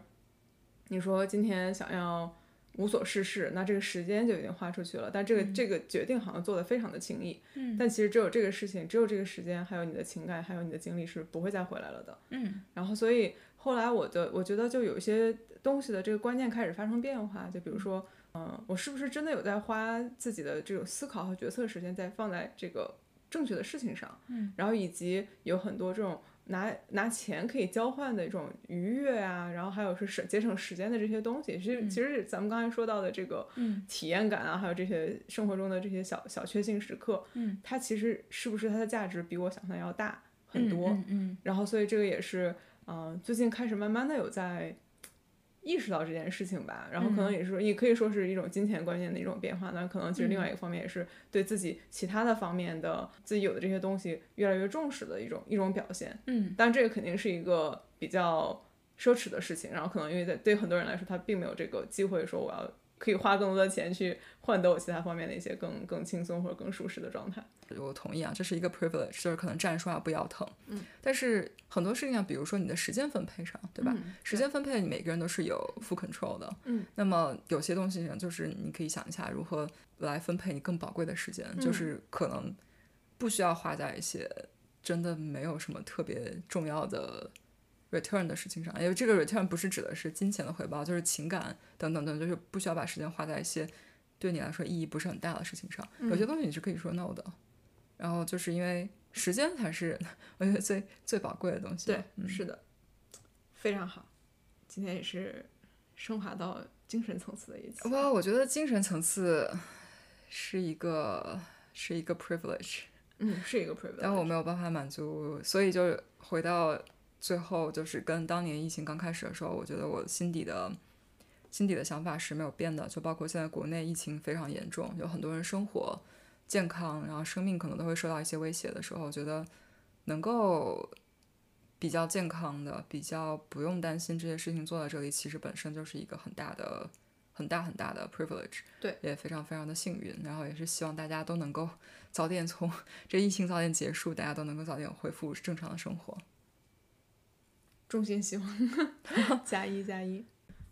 你说今天想要。无所事事，那这个时间就已经花出去了。但这个这个决定好像做的非常的轻易。嗯。但其实只有这个事情，只有这个时间，还有你的情感，还有你的精力是不会再回来了的。嗯。然后，所以后来我的我觉得就有一些东西的这个观念开始发生变化。就比如说，嗯，我是不是真的有在花自己的这种思考和决策时间在放在这个正确的事情上？嗯。然后以及有很多这种。拿拿钱可以交换的这种愉悦啊，然后还有是省节省时间的这些东西，其实其实咱们刚才说到的这个体验感啊，还有这些生活中的这些小小确幸时刻，嗯，它其实是不是它的价值比我想象要大很多？嗯，然后所以这个也是，嗯，最近开始慢慢的有在。意识到这件事情吧，然后可能也是说，也可以说是一种金钱观念的一种变化。那可能其实另外一个方面也是对自己其他的方面的自己有的这些东西越来越重视的一种一种表现。嗯，但这个肯定是一个比较奢侈的事情。然后可能因为在对很多人来说，他并没有这个机会说我要。可以花更多的钱去换得我其他方面的一些更更轻松或者更舒适的状态。我同意啊，这是一个 privilege，就是可能站着说话不腰疼。嗯。但是很多事情啊，比如说你的时间分配上，对吧？时间分配，你每个人都是有 full control 的。嗯。那么有些东西呢，就是你可以想一下如何来分配你更宝贵的时间，就是可能不需要花在一些真的没有什么特别重要的。Return 的事情上，因为这个 return 不是指的是金钱的回报，就是情感等等等，就是不需要把时间花在一些对你来说意义不是很大的事情上。有些东西你是可以说 no 的，然后就是因为时间才是我觉得最最宝贵的东西。对，是的，非常好。今天也是升华到精神层次的一期。哇，我觉得精神层次是一个是一个 privilege，嗯，是一个 privilege，但我没有办法满足，所以就回到。最后就是跟当年疫情刚开始的时候，我觉得我心底的心底的想法是没有变的。就包括现在国内疫情非常严重，有很多人生活健康，然后生命可能都会受到一些威胁的时候，我觉得能够比较健康的、比较不用担心这些事情做到这里，其实本身就是一个很大的、很大很大的 privilege。对，也非常非常的幸运。然后也是希望大家都能够早点从 这疫情早点结束，大家都能够早点恢复正常的生活。衷心希望 加一加一。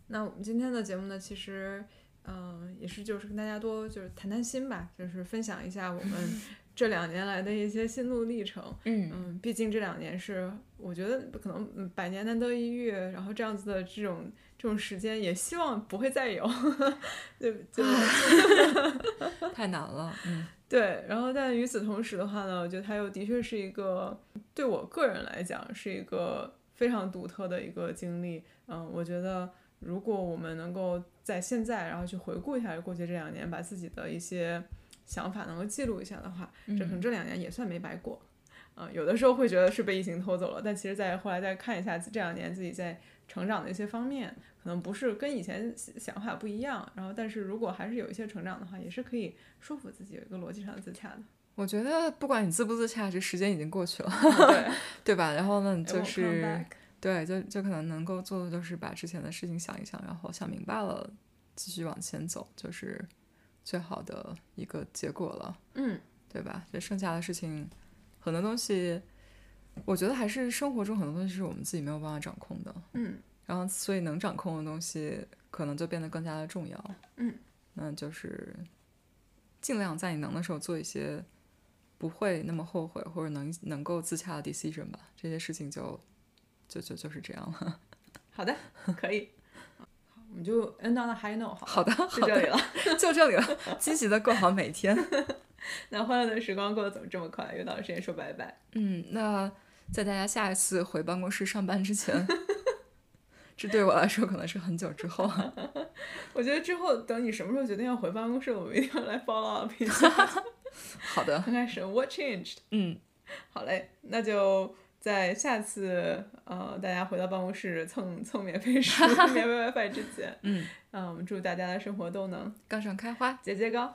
那我们今天的节目呢，其实，嗯，也是就是跟大家多就是谈谈心吧，就是分享一下我们 这两年来的一些心路历程。嗯嗯，毕竟这两年是我觉得可能百年难得一遇，然后这样子的这种这种时间，也希望不会再有。对，就太难了。嗯，对。然后，但与此同时的话呢，我觉得它又的确是一个对我个人来讲是一个。非常独特的一个经历，嗯，我觉得如果我们能够在现在，然后去回顾一下过去这两年，把自己的一些想法能够记录一下的话，这可能这两年也算没白过，嗯，有的时候会觉得是被疫情偷走了，但其实再后来再看一下这两年自己在成长的一些方面，可能不是跟以前想法不一样，然后但是如果还是有一些成长的话，也是可以说服自己有一个逻辑上的自洽的。我觉得不管你自不自洽，这时间已经过去了，对 对吧？然后呢，就是对，就就可能能够做的就是把之前的事情想一想，然后想明白了，继续往前走，就是最好的一个结果了。嗯，对吧？就剩下的事情，很多东西，我觉得还是生活中很多东西是我们自己没有办法掌控的。嗯，然后所以能掌控的东西，可能就变得更加的重要。嗯，那就是尽量在你能的时候做一些不会那么后悔或者能能够自洽的 decision 吧。这些事情就就就就是这样了。好的，可以。好我们就 end on a high note 好，好的，就这里，了。就这里了，积极的过好每一天。那欢乐的时光过得怎么这么快？又到了时间说拜拜。嗯，那在大家下一次回办公室上班之前，这对我来说可能是很久之后。我觉得之后等你什么时候决定要回办公室，我们一定要来 follow up 一下，好的，刚 开始 what changed。嗯，好嘞，那就在下次呃大家回到办公室蹭蹭免费食 免费 WiFi 之前，嗯，嗯，我们祝大家的生活都能杠上开花。节节高。